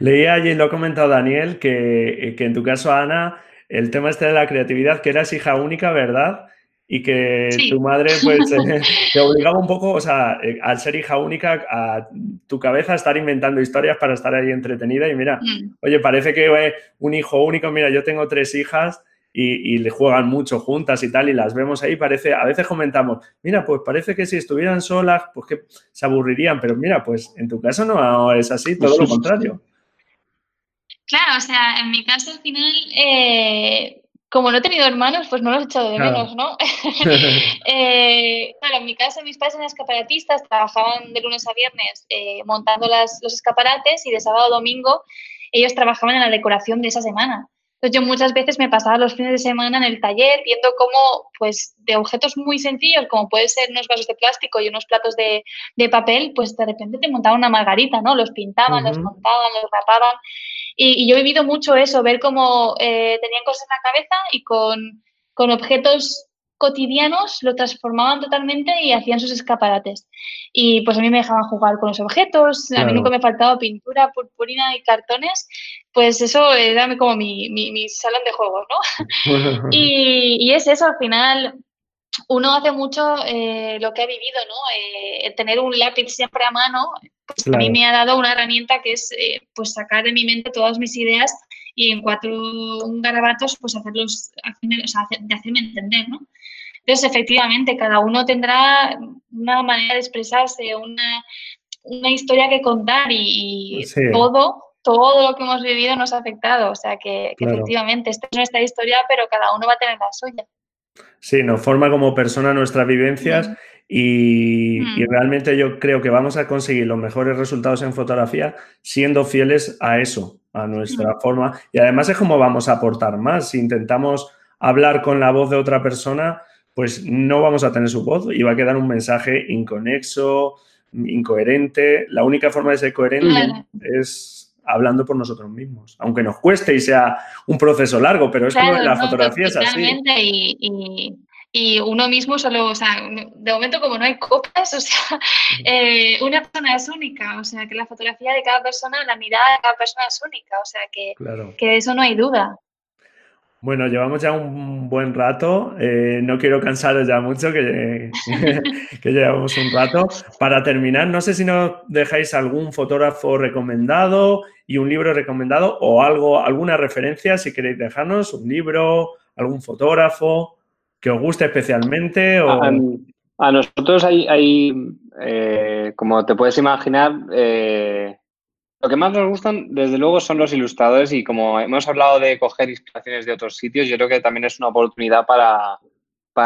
Leía y lo ha comentado Daniel que, que en tu caso, Ana, el tema este de la creatividad, que eras hija única, ¿verdad? Y que tu madre, pues, eh, te obligaba un poco, o sea, eh, al ser hija única, a tu cabeza a estar inventando historias para estar ahí entretenida. Y mira, mm. oye, parece que eh, un hijo único, mira, yo tengo tres hijas y, le juegan mucho juntas y tal, y las vemos ahí, parece, a veces comentamos, mira, pues parece que si estuvieran solas, pues que se aburrirían, pero mira, pues en tu caso no es así, todo lo contrario. Claro, o sea, en mi caso al final, eh, como no he tenido hermanos, pues no los he echado de menos, ¿no? Eh, claro, en mi caso mis padres eran escaparatistas, trabajaban de lunes a viernes eh, montando las, los escaparates y de sábado a domingo ellos trabajaban en la decoración de esa semana. Entonces yo muchas veces me pasaba los fines de semana en el taller viendo cómo, pues, de objetos muy sencillos, como puede ser unos vasos de plástico y unos platos de, papel, pues de repente te montaban una margarita, ¿no? Los pintaban, los montaban, los rapaban. Y, yo he vivido mucho eso, ver cómo eh, tenían cosas en la cabeza y con, con objetos cotidianos lo transformaban totalmente y hacían sus escaparates. Y pues a mí me dejaban jugar con los objetos, a mí nunca me faltaba pintura, purpurina y cartones, pues eso era como mi, mi, salón de juegos, ¿no? y, es eso, al final uno hace mucho eh, lo que ha vivido, ¿no? Eh, tener un lápiz siempre a mano, pues a mí me ha dado una herramienta que es eh, pues sacar de mi mente todas mis ideas y en cuatro garabatos pues hacerlos, hacerme, o sea, de hacerme entender, ¿no? Entonces, efectivamente, cada uno tendrá una manera de expresarse, una, una historia que contar y, todo, todo lo que hemos vivido nos ha afectado. O sea que, efectivamente, esta es nuestra historia, pero cada uno va a tener la suya. Sí, nos forma como persona nuestras vivencias mm. y, y, mm. realmente yo creo que vamos a conseguir los mejores resultados en fotografía siendo fieles a eso, a nuestra mm. forma. Y además es como vamos a aportar más. Si intentamos hablar con la voz de otra persona, pues no vamos a tener su voz y va a quedar un mensaje inconexo, incoherente. La única forma de ser coherente es hablando por nosotros mismos, aunque nos cueste y sea un proceso largo, pero es como en la fotografía es así. Y, y, uno mismo solo, o sea, de momento como no hay copias, o sea, eh, una persona es única, o sea, que la fotografía de cada persona, la mirada de cada persona es única, o sea, que, que de eso no hay duda. Bueno, llevamos ya un buen rato. Eh, no quiero cansaros ya mucho, que, llevamos un rato. Para terminar, no sé si nos dejáis algún fotógrafo recomendado y un libro recomendado o algo, alguna referencia, si queréis dejarnos, un libro, algún fotógrafo que os guste especialmente. A, nosotros hay, eh, como te puedes imaginar, eh, lo que más nos gustan, desde luego, son los ilustradores y como hemos hablado de coger inspiraciones de otros sitios, yo creo que también es una oportunidad para,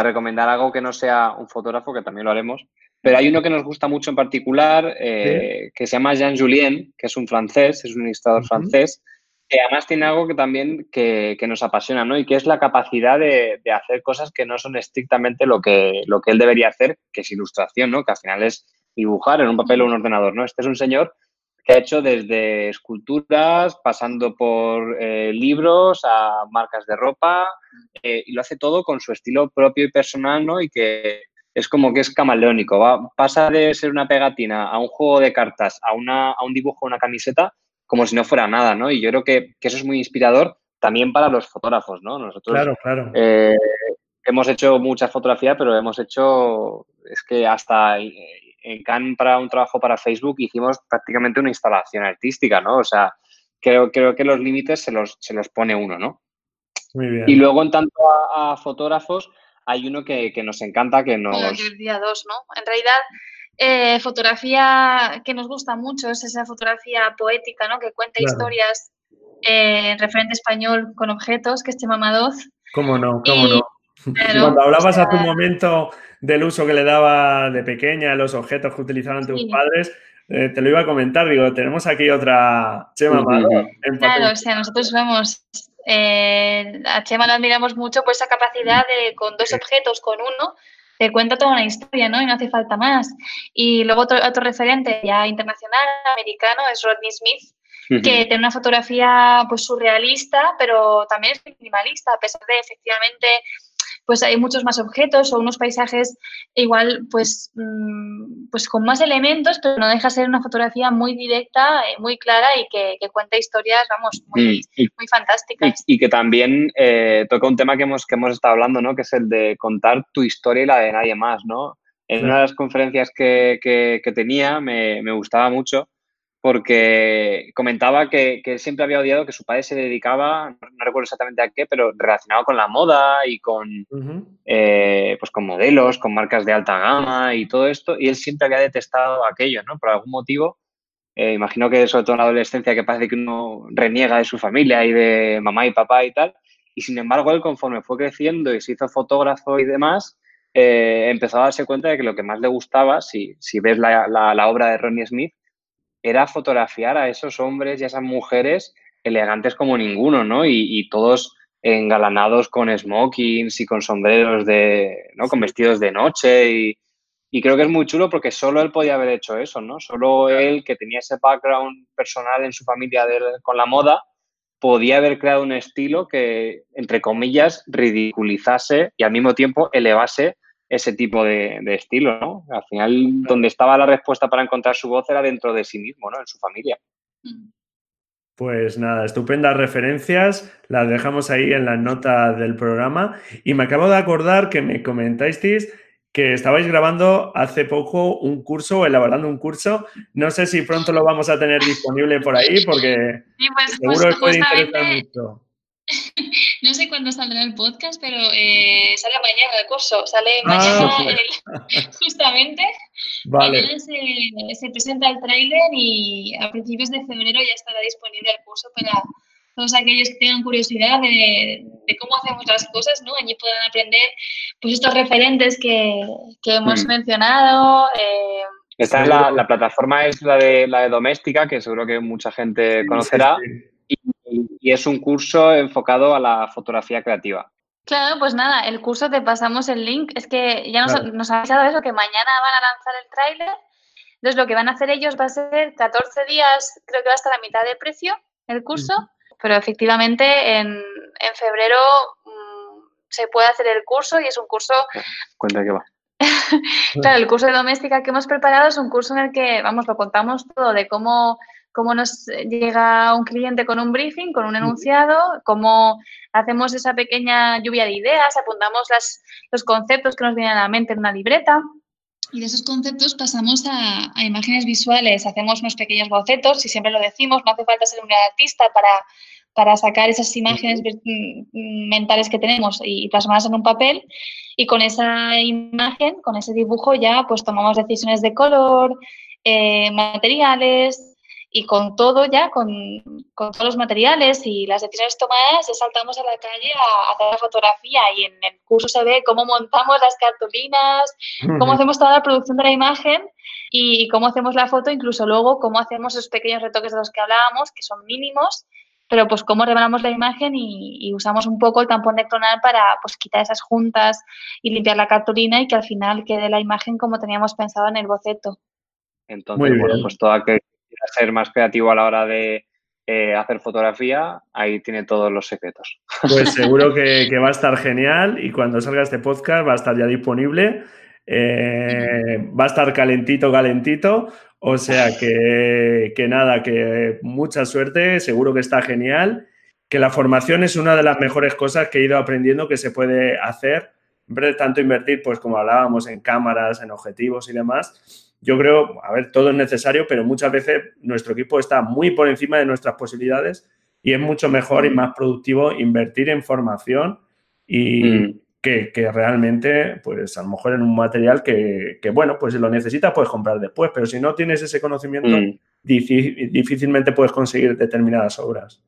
recomendar algo que no sea un fotógrafo, que también lo haremos. Pero hay uno que nos gusta mucho en particular, eh, que se llama Jean Julien, que es un francés, es un ilustrador francés, que además tiene algo que también que, nos apasiona, ¿no? Y que es la capacidad de, hacer cosas que no son estrictamente lo que, lo que él debería hacer, que es ilustración, ¿no? Que al final es dibujar en un papel o un ordenador, ¿no? Este es un señor que ha hecho desde esculturas, pasando por eh, libros a marcas de ropa, eh, y lo hace todo con su estilo propio y personal, ¿no? Y que es como que es camaleónico, ¿va? pasa de ser una pegatina a un juego de cartas, a, una, a un dibujo, una camiseta, como si no fuera nada, ¿no? Y yo creo que, eso es muy inspirador también para los fotógrafos, ¿no? Nosotros claro, claro. Eh, hemos hecho mucha fotografía, pero hemos hecho, es que hasta en Cannes para un trabajo para Facebook hicimos prácticamente una instalación artística, ¿no? O sea, creo, creo que los límites se los, se los pone uno, ¿no? Muy bien. Y luego, en tanto a, fotógrafos, hay uno que, nos encanta, que nos... el día dos, ¿no? En realidad, eh, fotografía que nos gusta mucho es esa fotografía poética, ¿no? Que cuenta historias eh, en referente español con objetos, que es Chema Madoz. ¿Cómo no? ¿Cómo no? Cuando hablabas hace un momento del uso que le daba de pequeña a los objetos que utilizaban tus padres, eh, te lo iba a comentar, digo, tenemos aquí otra Chema Claro, o sea, nosotros vemos, eh, a Chema la admiramos mucho por esa capacidad de, con dos objetos, con uno, te cuenta toda una historia, ¿no? Y no hace falta más. Y luego otro, otro referente ya internacional, americano, es Rodney Smith, que tiene una fotografía pues surrealista, pero también es minimalista, a pesar de efectivamente pues hay muchos más objetos o unos paisajes igual pues, mm, pues con más elementos, pero no deja de ser una fotografía muy directa, eh, muy clara y que, cuenta historias, vamos, muy, mm, muy fantásticas. Y, que también eh, toca un tema que hemos, que hemos estado hablando, ¿no? Que es el de contar tu historia y la de nadie más, ¿no? En una de las conferencias que, que, tenía me, me gustaba mucho porque comentaba que, que, siempre había odiado que su padre se dedicaba, no, recuerdo exactamente a qué, pero relacionado con la moda y con, eh, pues con modelos, con marcas de alta gama y todo esto, y él siempre había detestado aquello, ¿no? Por algún motivo, eh, imagino que sobre todo en la adolescencia, que parece que uno reniega de su familia y de mamá y papá y tal, y sin embargo él conforme fue creciendo y se hizo fotógrafo y demás, eh, empezó a darse cuenta de que lo que más le gustaba, si, si ves la, la, la obra de Ronnie Smith, era fotografiar a esos hombres y a esas mujeres elegantes como ninguno, ¿no? Y, todos engalanados con smokings y con sombreros de, ¿no? Con vestidos de noche y, y creo que es muy chulo porque solo él podía haber hecho eso, ¿no? Solo él, que tenía ese background personal en su familia con la moda, podía haber creado un estilo que, entre comillas, ridiculizase y al mismo tiempo elevase ese tipo de, estilo, ¿no? Al final, donde estaba la respuesta para encontrar su voz era dentro de sí mismo, ¿no? En su familia. Pues nada, estupendas referencias, las dejamos ahí en la nota del programa y me acabo de acordar que me comentasteis que estabais grabando hace poco un curso, elaborando un curso. No sé si pronto lo vamos a tener disponible por ahí, porque pues, seguro pues, que puede interesar mucho. No sé cuándo saldrá el podcast, pero eh, sale mañana el curso. Sale ah, mañana justamente. Vale. Mañana se, se presenta el tráiler y a principios de febrero ya estará disponible el curso para todos aquellos que tengan curiosidad de, cómo hacemos las cosas, ¿no? Allí puedan aprender pues estos referentes que, hemos mm. mencionado. Eh, Esta es la, plataforma es la de la de Doméstica, que seguro que mucha gente conocerá, Y, es un curso enfocado a la fotografía creativa. Claro, pues nada, el curso te pasamos el link. Es que ya nos, nos ha avisado eso, que mañana van a lanzar el tráiler. Entonces lo que van a hacer ellos va a ser 14 días, creo que va hasta la mitad del precio el curso pero efectivamente en, en febrero mm, se puede hacer el curso y es un curso... Cuenta que va. claro, el curso de doméstica que hemos preparado es un curso en el que, vamos, lo contamos todo de cómo, cómo nos llega un cliente con un briefing, con un enunciado, cómo hacemos esa pequeña lluvia de ideas, apuntamos las, los conceptos que nos vienen a la mente en una libreta. Y de esos conceptos pasamos a, a, imágenes visuales, hacemos unos pequeños bocetos, y siempre lo decimos, no hace falta ser un artista para, para sacar esas imágenes mm, mentales que tenemos y plasmarlas en un papel. Y con esa imagen, con ese dibujo, ya pues tomamos decisiones de color, eh, materiales, y con todo ya, con, con, todos los materiales y las decisiones tomadas, saltamos a la calle a, hacer la fotografía y en el curso se ve cómo montamos las cartulinas, cómo hacemos toda la producción de la imagen y cómo hacemos la foto, incluso luego cómo hacemos esos pequeños retoques de los que hablábamos, que son mínimos, pero pues cómo revelamos la imagen y, usamos un poco el tampón de clonal para pues quitar esas juntas y limpiar la cartulina y que al final quede la imagen como teníamos pensado en el boceto. Entonces, bueno, pues todo aquel ser más creativo a la hora de eh, hacer fotografía, ahí tiene todos los secretos. Pues seguro que, va a estar genial y cuando salga este podcast va a estar ya disponible. Eh, va a estar calentito, calentito. O sea que, que, nada, que mucha suerte, seguro que está genial. Que la formación es una de las mejores cosas que he ido aprendiendo que se puede hacer. En vez de tanto invertir, pues como hablábamos, en cámaras, en objetivos y demás, yo creo, a ver, todo es necesario, pero muchas veces nuestro equipo está muy por encima de nuestras posibilidades y es mucho mejor y más productivo invertir en formación y mm. que, realmente, pues a lo mejor en un material que, bueno, pues si lo necesitas puedes comprar después, pero si no tienes ese conocimiento, mm. difícilmente puedes conseguir determinadas obras.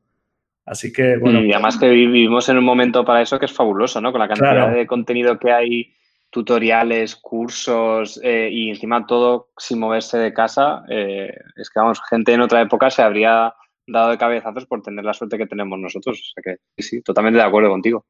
Así que, bueno. Y además que vivimos en un momento para eso que es fabuloso, ¿no? Con la cantidad de contenido que hay tutoriales, cursos eh, y encima todo sin moverse de casa, eh, es que vamos, gente en otra época se habría dado de cabezazos por tener la suerte que tenemos nosotros. O sea que sí, totalmente de acuerdo contigo.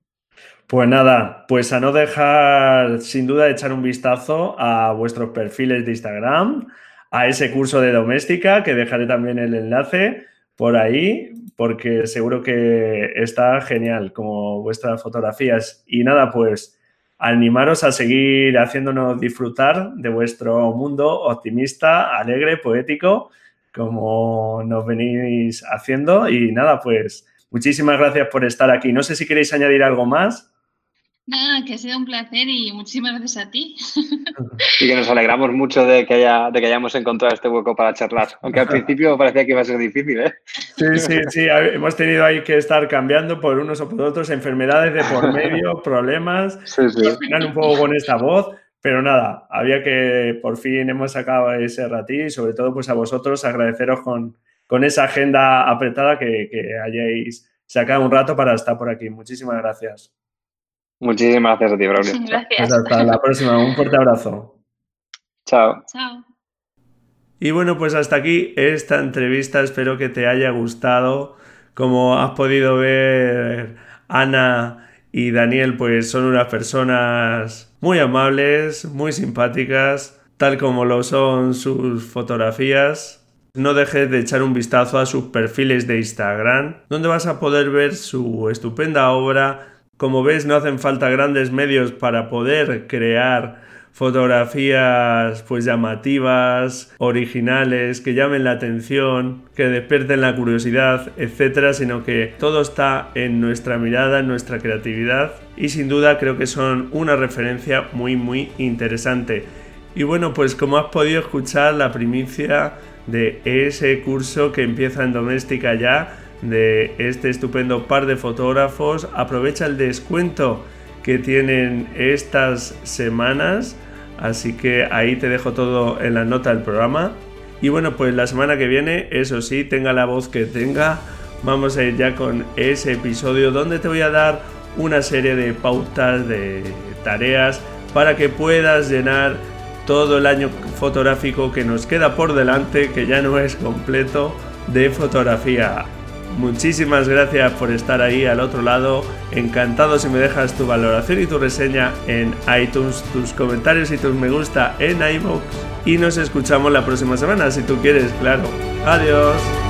Pues nada, pues a no dejar sin duda echar un vistazo a vuestros perfiles de Instagram, a ese curso de doméstica, que dejaré también el enlace por ahí, porque seguro que está genial como vuestras fotografías. Y nada, pues animaros a seguir haciéndonos disfrutar de vuestro mundo optimista, alegre, poético, como nos venís haciendo. Y nada, pues muchísimas gracias por estar aquí. No sé si queréis añadir algo más. Nada, que ha sido un placer y muchísimas gracias a ti. Y que nos alegramos mucho de que, haya, de que hayamos encontrado este hueco para charlar, aunque al principio parecía que iba a ser difícil. ¿eh? Sí, sí, sí, hemos tenido ahí que estar cambiando por unos o por otros, enfermedades de por medio, problemas, sí, sí. al final un poco con esta voz, pero nada, había que, por fin hemos sacado ese ratí y sobre todo pues a vosotros agradeceros con, con esa agenda apretada que, que hayáis sacado un rato para estar por aquí. Muchísimas gracias. Muchísimas gracias a ti, Braulio. Gracias. Pues hasta la próxima. Un fuerte abrazo. Chao. Chao. Y bueno, pues hasta aquí esta entrevista. Espero que te haya gustado. Como has podido ver, Ana y Daniel pues son unas personas muy amables, muy simpáticas, tal como lo son sus fotografías. No dejes de echar un vistazo a sus perfiles de Instagram, donde vas a poder ver su estupenda obra. Como ves, no hacen falta grandes medios para poder crear fotografías pues llamativas, originales, que llamen la atención, que despierten la curiosidad, etcétera, sino que todo está en nuestra mirada, en nuestra creatividad y sin duda creo que son una referencia muy muy interesante. Y bueno, pues como has podido escuchar la primicia de ese curso que empieza en doméstica ya, de este estupendo par de fotógrafos, aprovecha el descuento que tienen estas semanas. Así que ahí te dejo todo en la nota del programa. Y bueno, pues la semana que viene, eso sí, tenga la voz que tenga, vamos a ir ya con ese episodio donde te voy a dar una serie de pautas, de tareas, para que puedas llenar todo el año fotográfico que nos queda por delante, que ya no es completo, de fotografía. Muchísimas gracias por estar ahí al otro lado. Encantado si me dejas tu valoración y tu reseña en iTunes, tus comentarios y tus me gusta en iVoox. Y nos escuchamos la próxima semana, si tú quieres, claro. Adiós.